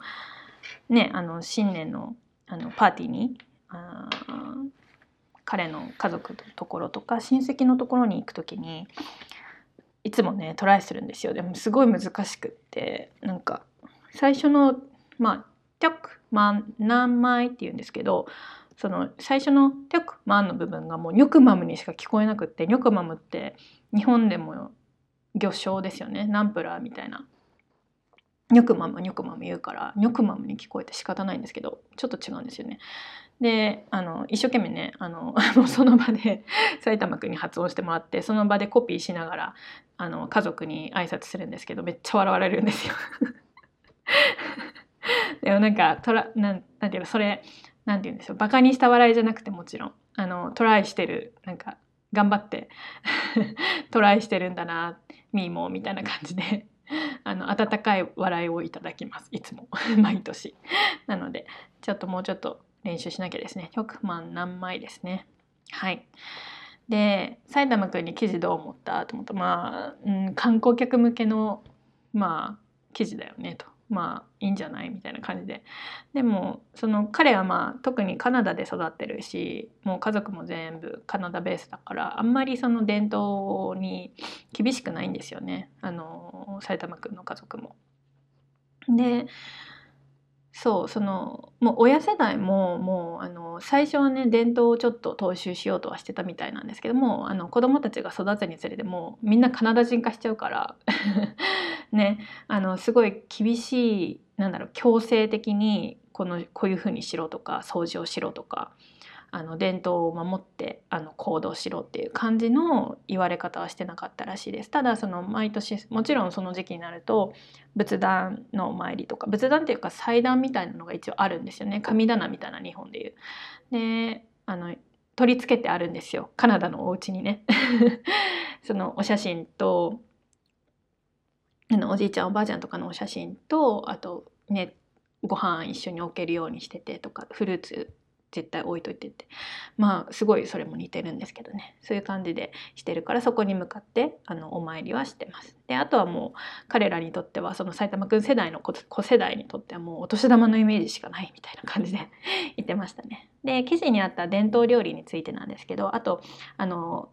ねあの新年のあのパーティーにあー彼の家族のところとか親戚のところに行く時にいつもねトライするんですよ。でもすごい難しくってなんか最初のまあ「テョクマン何枚」って言うんですけどその最初の「テョクマン」の部分がもう「ニョクマム」にしか聞こえなくってニョクマムって日本でも魚礁ですよねナンプラーみたいなニョクマムニョクマム言うからニョクマムに聞こえて仕方ないんですけどちょっと違うんですよね。であの一生懸命ねあの *laughs* その場で *laughs* 埼玉くんに発音してもらってその場でコピーしながらあの家族に挨拶するんですけどめっちゃ笑われるんですよ。*laughs* でもなんかトラなんなんていうのそれなんて言うんでしょうバカにした笑いじゃなくてもちろんあのトライしてるなんか頑張って *laughs* トライしてるんだなみーもみたいな感じであの温かい笑いをいただきます。いつも。*laughs* 毎年。なのでちょっともうちょっと練習しなきゃですね。100万何枚ですね。はい。で埼玉くんに記事どう思った？と思った。まあ、うん、観光客向けのまあ記事だよねと。まあいいんじゃない？みたいな感じで。でもその彼はまあ特にカナダで育ってるしもう家族も全部カナダベースだからあんまりその伝統に厳しくないんですよね。あの埼玉くんの家族も。でそうそのもう親世代ももうあの最初はね伝統をちょっと踏襲しようとはしてたみたいなんですけどもあの子供たちが育つにつれてもみんなカナダ人化しちゃうから。*laughs* ねあのすごい厳しいなんだろう強制的にこのこういうふうにしろとか掃除をしろとかあの伝統を守ってあの行動しろっていう感じの言われ方はしてなかったらしいです。ただその毎年もちろんその時期になると仏壇のお参りとか仏壇っていうか祭壇みたいなのが一応あるんですよね。神棚みたいな日本でいう。であの取り付けてあるんですよ。カナダのお家にね。*laughs* そのお写真とあのおじいちゃんおばあちゃんとかのお写真とあとねご飯一緒に置けるようにしててとかフルーツ絶対置いといてってまあすごいそれも似てるんですけどねそういう感じでしてるからそこに向かってあのお参りはしてます。であとはもう彼らにとってはその埼玉くん世代の子世代にとってはもうお年玉のイメージしかないみたいな感じで *laughs* 言ってましたね。で記事にあった伝統料理についてなんですけどあとあの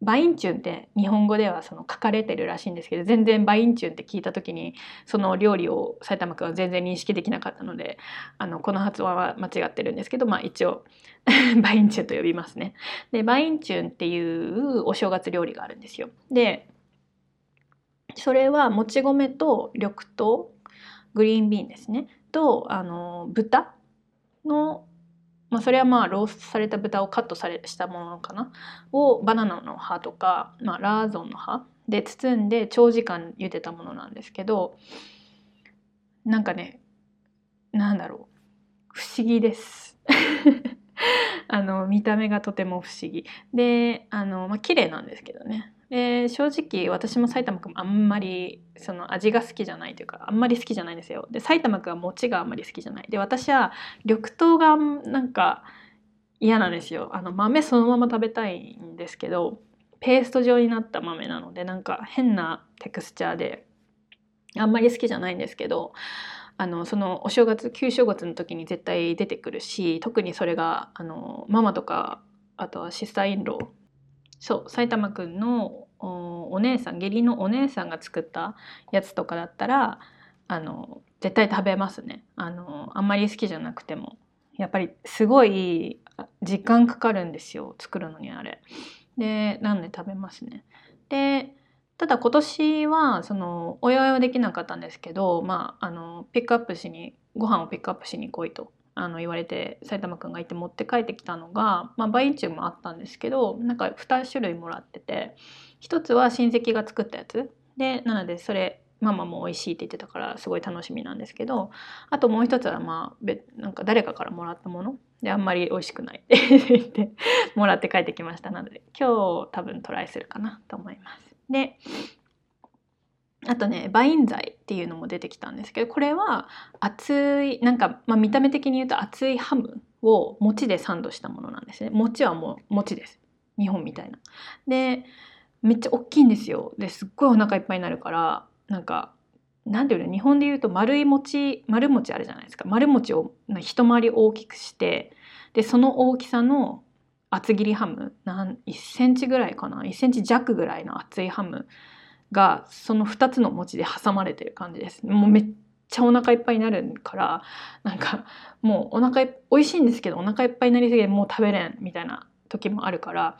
バインチュンって日本語ではその書かれてるらしいんですけど全然バインチュンって聞いた時にその料理を埼玉くんは全然認識できなかったのであのこの発音は間違ってるんですけど、まあ、一応 *laughs* バインチュンと呼びますね。でバインチュンっていうお正月料理があるんですよ。でそれはもち米と緑豆グリーンビーンですねとあの豚のまあ、それはまあローストされた豚をカットされしたものかな？をバナナの葉とか、まあ、ラーゾンの葉で包んで長時間茹でたものなんですけどなんかねなんだろう。不思議です。*laughs* あの見た目がとても不思議。であの、まあ綺麗なんですけどね。で正直私も埼玉くんあんまりその味が好きじゃないというかあんまり好きじゃないんですよ。で埼玉くんは餅があんまり好きじゃない。で私は緑豆がなんか嫌なんですよ。あの豆そのまま食べたいんですけどペースト状になった豆なのでなんか変なテクスチャーであんまり好きじゃないんですけどあのそのお正月旧正月の時に絶対出てくるし特にそれがあのママとかあとはシスターインローそう埼玉くんのお姉さん義理のお姉さんが作ったやつとかだったらあの絶対食べますね。あのあんまり好きじゃなくても。やっぱりすごい時間かかるんですよ作るのにあれ。でなんで食べますね。でただ今年はそのお祝いはできなかったんですけどまああのピックアップしにご飯をピックアップしに来いと。あの言われて埼玉くんがいて持って帰ってきたのが、まあ、バインチューもあったんですけどなんか2種類もらってて1つは親戚が作ったやつ。でなのでそれママも美味しいって言ってたからすごい楽しみなんですけどあともう一つはまあなんか誰かからもらったもの。であんまり美味しくないって言ってもらって帰ってきました。なので今日多分トライするかなと思います。であとねバイン剤っていうのも出てきたんですけどこれは熱いなんか、まあ、見た目的に言うと熱いハムを餅でサンドしたものなんですね。餅はもう餅です。日本みたいな。でめっちゃ大きいんですよ。ですっごいお腹いっぱいになるからなんかなんていうの日本で言うと丸い餅丸餅あるじゃないですか。丸餅を一回り大きくしてでその大きさの厚切りハムなん1センチぐらいかな。1センチ弱ぐらいの厚いハムがその2つの餅で挟まれてる感じですもうめっちゃお腹いっぱいになるからなんかもうお腹美味しいんですけどお腹いっぱいになりすぎてもう食べれんみたいな時もあるから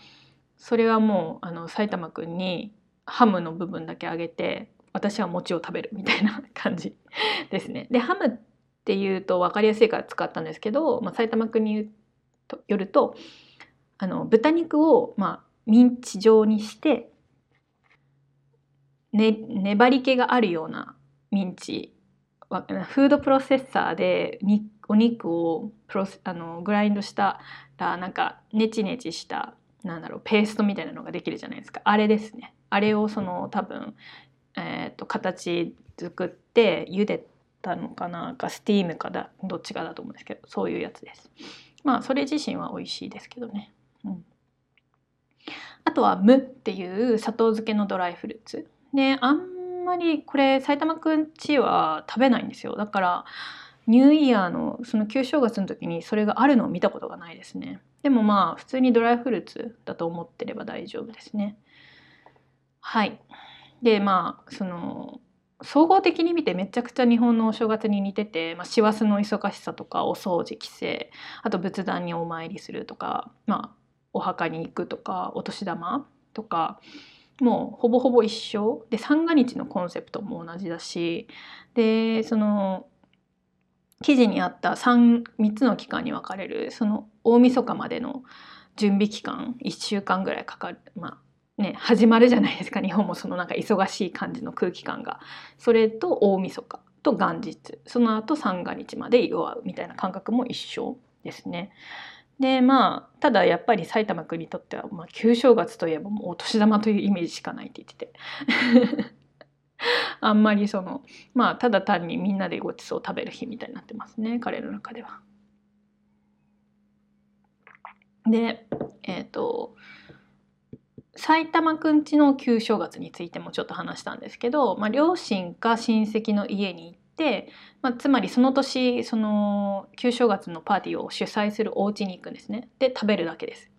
それはもうあの埼玉くんにハムの部分だけあげて私は餅を食べるみたいな感じですね。でハムっていうと分かりやすいから使ったんですけど、まあ、埼玉君によるとあの豚肉を、まあ、ミンチ状にして、ね、粘り気があるようなミンチ。フードプロセッサーでお肉をプロあのグラインドしたらなんかネチネチしたなんだろうペーストみたいなのができるじゃないですか。あれですね。あれをその多分、えーと、形作って茹でたのかなかスティームかだどっちかだと思うんですけどそういうやつです。まあそれ自身は美味しいですけどね、うん、あとは「ム」っていう砂糖漬けのドライフルーツ。であんまりこれ埼玉くんちは食べないんですよ。だからニューイヤーのその旧正月の時にそれがあるのを見たことがないですね。でもまあ普通にドライフルーツだと思ってれば大丈夫ですね。はい。でまあその総合的に見てめちゃくちゃ日本のお正月に似てて師走、の忙しさとかお掃除帰省あと仏壇にお参りするとか、まあ、お墓に行くとかお年玉とかもうほぼほぼ一緒。で三が日のコンセプトも同じだし。でその記事にあった 3, 3つの期間に分かれるその大晦日までの準備期間1週間ぐらいかかる。まあね始まるじゃないですか。日本もそのなんか忙しい感じの空気感が。それと大晦日と元日。その後三が日まで祝うみたいな感覚も一緒ですね。でまあただやっぱり埼玉君にとっては、まあ、旧正月といえばもうお年玉というイメージしかないって言ってて *laughs* あんまりそのまあただ単にみんなでごちそう食べる日みたいになってますね彼の中では。でえっ、ー、と埼玉くんちの旧正月についてもちょっと話したんですけど、まあ、両親か親戚の家に行って、まあ、つまりその年その旧正月のパーティーを主催するお家に行くんですね。で食べるだけです。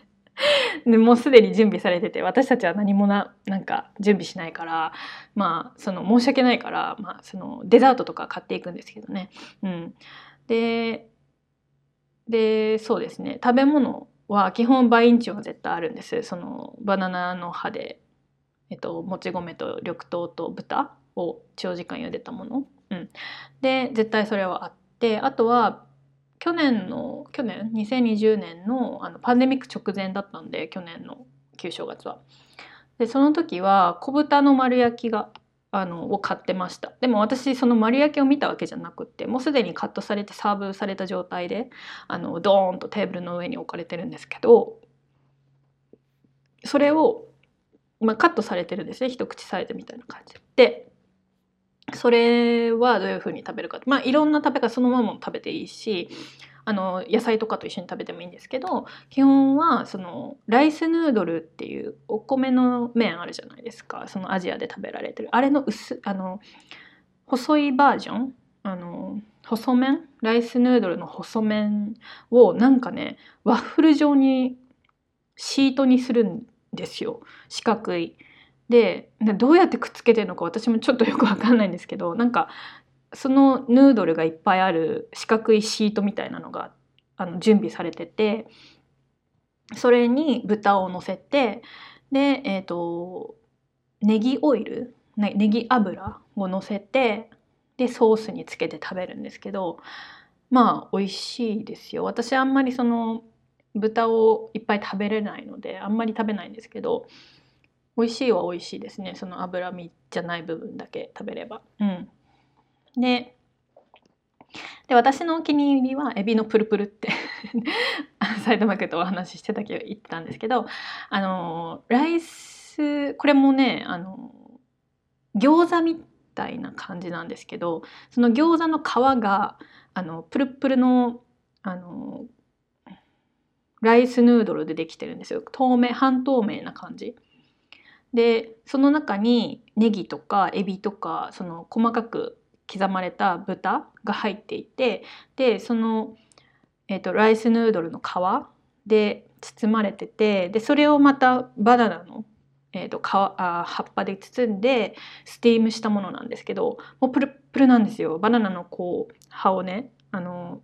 *laughs* でもうすでに準備されてて私たちは何もななんか準備しないからまあその申し訳ないから、まあ、そのデザートとか買っていくんですけどね。うん、ででそうですね。食べ物は基本バインチは絶対あるんです。そのバナナの葉で、えっと、もち米と緑豆と豚。を長時間茹でたもの、うん、で絶対それはあってあとは去年の去年？2020年のあのパンデミック直前だったんで去年の旧正月は。でその時は小豚の丸焼きがあのを買ってました。でも私その丸焼きを見たわけじゃなくってもうすでにカットされてサーブされた状態であのドーンとテーブルの上に置かれてるんですけどそれを、まあ、カットされてるんですね。一口サイズみたいな感じ。でそれはどういうふうに食べるか。まあいろんな食べ方そのままも食べていいしあの野菜とかと一緒に食べてもいいんですけど基本はそのライスヌードルっていうお米の麺あるじゃないですか。そのアジアで食べられてる。あれの薄あの細いバージョンあの細麺？ライスヌードルの細麺をなんかねワッフル状にシートにするんですよ。四角い。でどうやってくっつけてるのか私もちょっとよく分かんないんですけどなんかそのヌードルがいっぱいある四角いシートみたいなのがあの準備されててそれに豚を乗せてでえっ、ー、とネギオイルネギ油を乗せてでソースにつけて食べるんですけどまあ美味しいですよ。私あんまりその豚をいっぱい食べれないのであんまり食べないんですけど美味しいは美味しいですね。その脂身じゃない部分だけ食べれば。うん、でで私のお気に入りはエビのプルプルって *laughs* 埼玉県とお話ししてたけど言ってたんですけどあのライスこれもねあの餃子みたいな感じなんですけどその餃子の皮があのプルプルのあのライスヌードルでできてるんですよ。透明半透明な感じでその中にネギとかエビとかその細かく刻まれた豚が入っていてでその、えーと、ライスヌードルの皮で包まれててでそれをまたバナナの、えーと、皮あ葉っぱで包んでスティームしたものなんですけどもうプルプルなんですよバナナのこう葉をねあの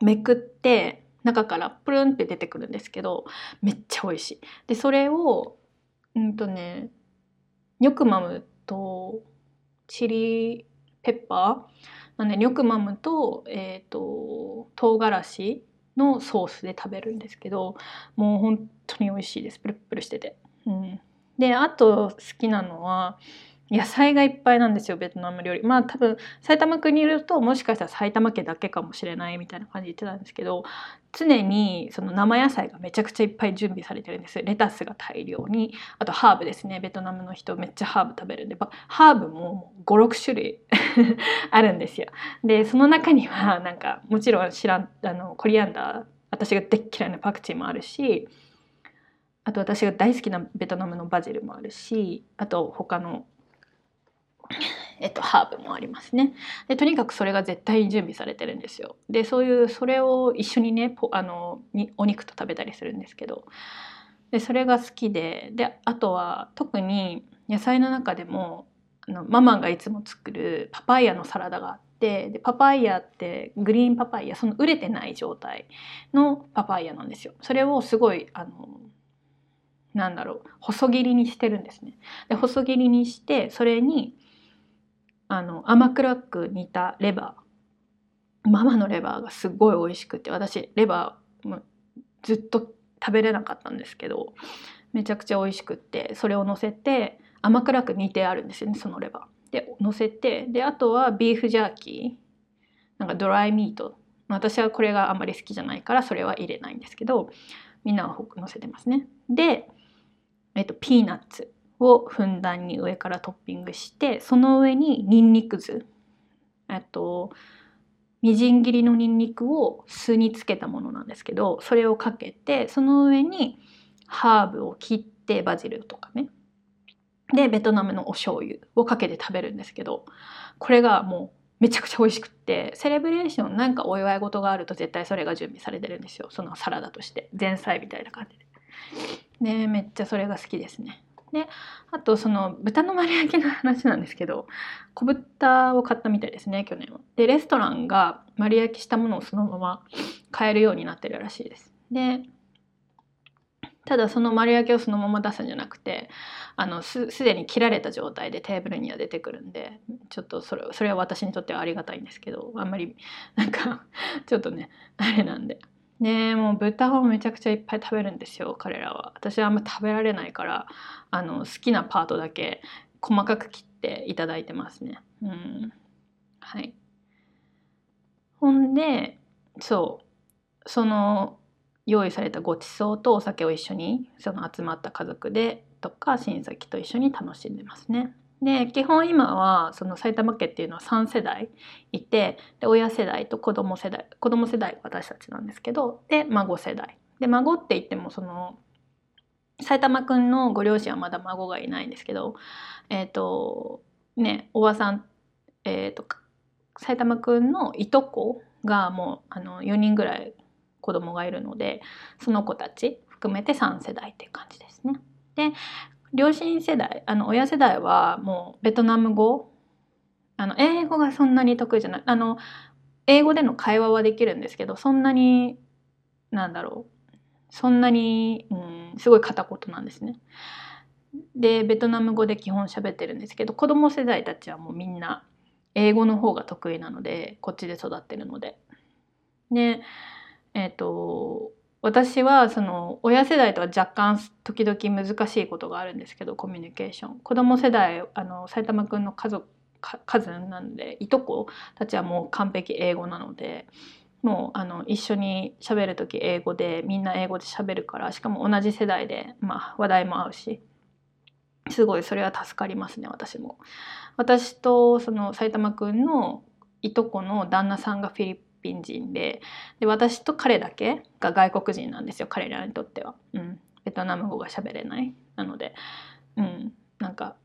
めくって中からプルンって出てくるんですけどめっちゃ美味しい。でそれをうんとねニョクマムとチリペッパーなんでニョクマムと,、えーと、唐辛子のソースで食べるんですけどもう本当に美味しいですプルプルしてて。うん、であと好きなのは野菜がいっぱいなんですよベトナム料理。まあ多分埼玉県にいるともしかしたら埼玉県だけかもしれないみたいな感じで言ってたんですけど常にその生野菜がめちゃくちゃいっぱい準備されてるんですレタスが大量に。あとハーブですね。ベトナムの人めっちゃハーブ食べるんで。ハーブも56種類 *laughs* あるんですよ。でその中にはなんかもちろん知らんあのコリアンダー私がでっ嫌いなパクチーもあるしあと私が大好きなベトナムのバジルもあるしあと他のえっと、ハーブもありますね。でとにかくそれが絶対に準備されてるんですよ。でそういうそれを一緒にねあのお肉と食べたりするんですけど。でそれが好きで。であとは特に野菜の中でもあのママがいつも作るパパイヤのサラダがあって。でパパイヤってグリーンパパイヤその熟れてない状態のパパイヤなんですよ。それをすごいあのなんだろう細切りにしてるんですね。で細切りにしてそれにあの甘辛く煮たレバーママのレバーがすごい美味しくて私レバーもずっと食べれなかったんですけどめちゃくちゃ美味しくってそれを乗せて甘辛く煮てあるんですよねそのレバー。で乗せてであとはビーフジャーキーなんかドライミート私はこれがあんまり好きじゃないからそれは入れないんですけどみんなは乗せてますね。で、えっと、ピーナッツをふんだんに上からトッピングしてその上にニンニク酢えっとみじん切りのニンニクを酢につけたものなんですけどそれをかけてその上にハーブを切ってバジルとかねでベトナムのお醤油をかけて食べるんですけどこれがもうめちゃくちゃ美味しくってセレブレーションなんかお祝い事があると絶対それが準備されてるんですよそのサラダとして前菜みたいな感じで。ねめっちゃそれが好きですね。であとその豚の丸焼きの話なんですけど小豚を買ったみたいですね去年は。でレストランが丸焼きしたものをそのまま買えるようになってるらしいです。でただその丸焼きをそのまま出すんじゃなくてあのすでに切られた状態でテーブルには出てくるんでちょっとそれそれは私にとってはありがたいんですけどあんまりなんかちょっとねあれなんでねもう豚をめちゃくちゃいっぱい食べるんですよ彼らは。私はあんま食べられないからあの好きなパートだけ細かく切っていただいてますね。うん。はい。ほんでそう。その用意されたごちそうとお酒を一緒にその集まった家族でとか親戚と一緒に楽しんでますね。で基本今はその埼玉県っていうのは3世代いてで親世代と子供世代子供世代私たちなんですけどで孫世代で孫って言ってもその埼玉くんのご両親はまだ孫がいないんですけどえっ、ー、とねおばさんえっ、ー、と埼玉くんのいとこがもうあの4人ぐらい子供がいるのでその子たち含めて3世代って感じですね。で両親世代あの親世代はもうベトナム語あの英語がそんなに得意じゃないあの英語での会話はできるんですけどそんなになんだろうそんなに、うん、すごい片言なんですね。でベトナム語で基本喋ってるんですけど子供世代たちはもうみんな英語の方が得意なのでこっちで育ってるので。でえっ、ー、と私はその親世代とは若干時々難しいことがあるんですけどコミュニケーション子供世代あの埼玉くんの家族カズンなんでいとこたちはもう完璧英語なのでもうあの一緒に喋る時英語でみんな英語で喋るからしかも同じ世代で、まあ、話題も合うしすごいそれは助かりますね私も。私とその埼玉くんのいとこの旦那さんがフィリピン人でで私と彼だけが外国人なんですよ彼らにとっては、うん、ベトナム語が喋れない。なので、うん、なんか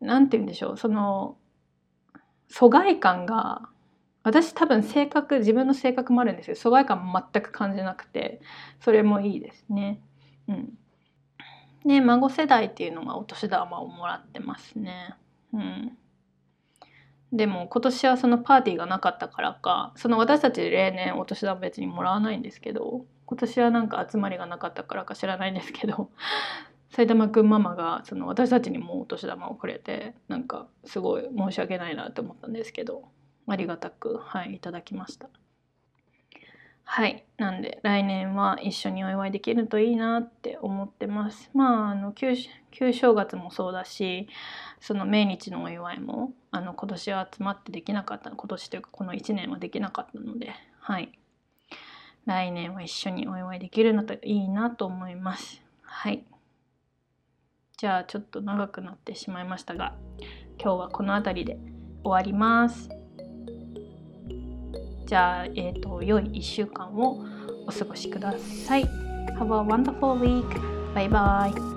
なんて言うんでしょう。その疎外感が私多分性格自分の性格もあるんですよ。疎外感も全く感じなくてそれもいいですね。うん、で孫世代っていうのがお年玉をもらってますね。うん。でも今年はそのパーティーがなかったからかその私たち例年お年玉別にもらわないんですけど今年はなんか集まりがなかったからか知らないんですけど *laughs* 埼玉くんママがその私たちにもお年玉をくれてなんかすごい申し訳ないなって思ったんですけどありがたくはいいただきました。はいなんで来年は一緒にお祝いできるといいなって思ってます。まああの旧旧正月もそうだしその命日のお祝いもあの今年は集まってできなかった今年というかこの1年はできなかったのではい。来年は一緒にお祝いできるのといいなと思います。はい。じゃあちょっと長くなってしまいましたが今日はこの辺りで終わります。じゃあ、えーと、良い1週間をお過ごしください。Have a wonderful week. Bye bye.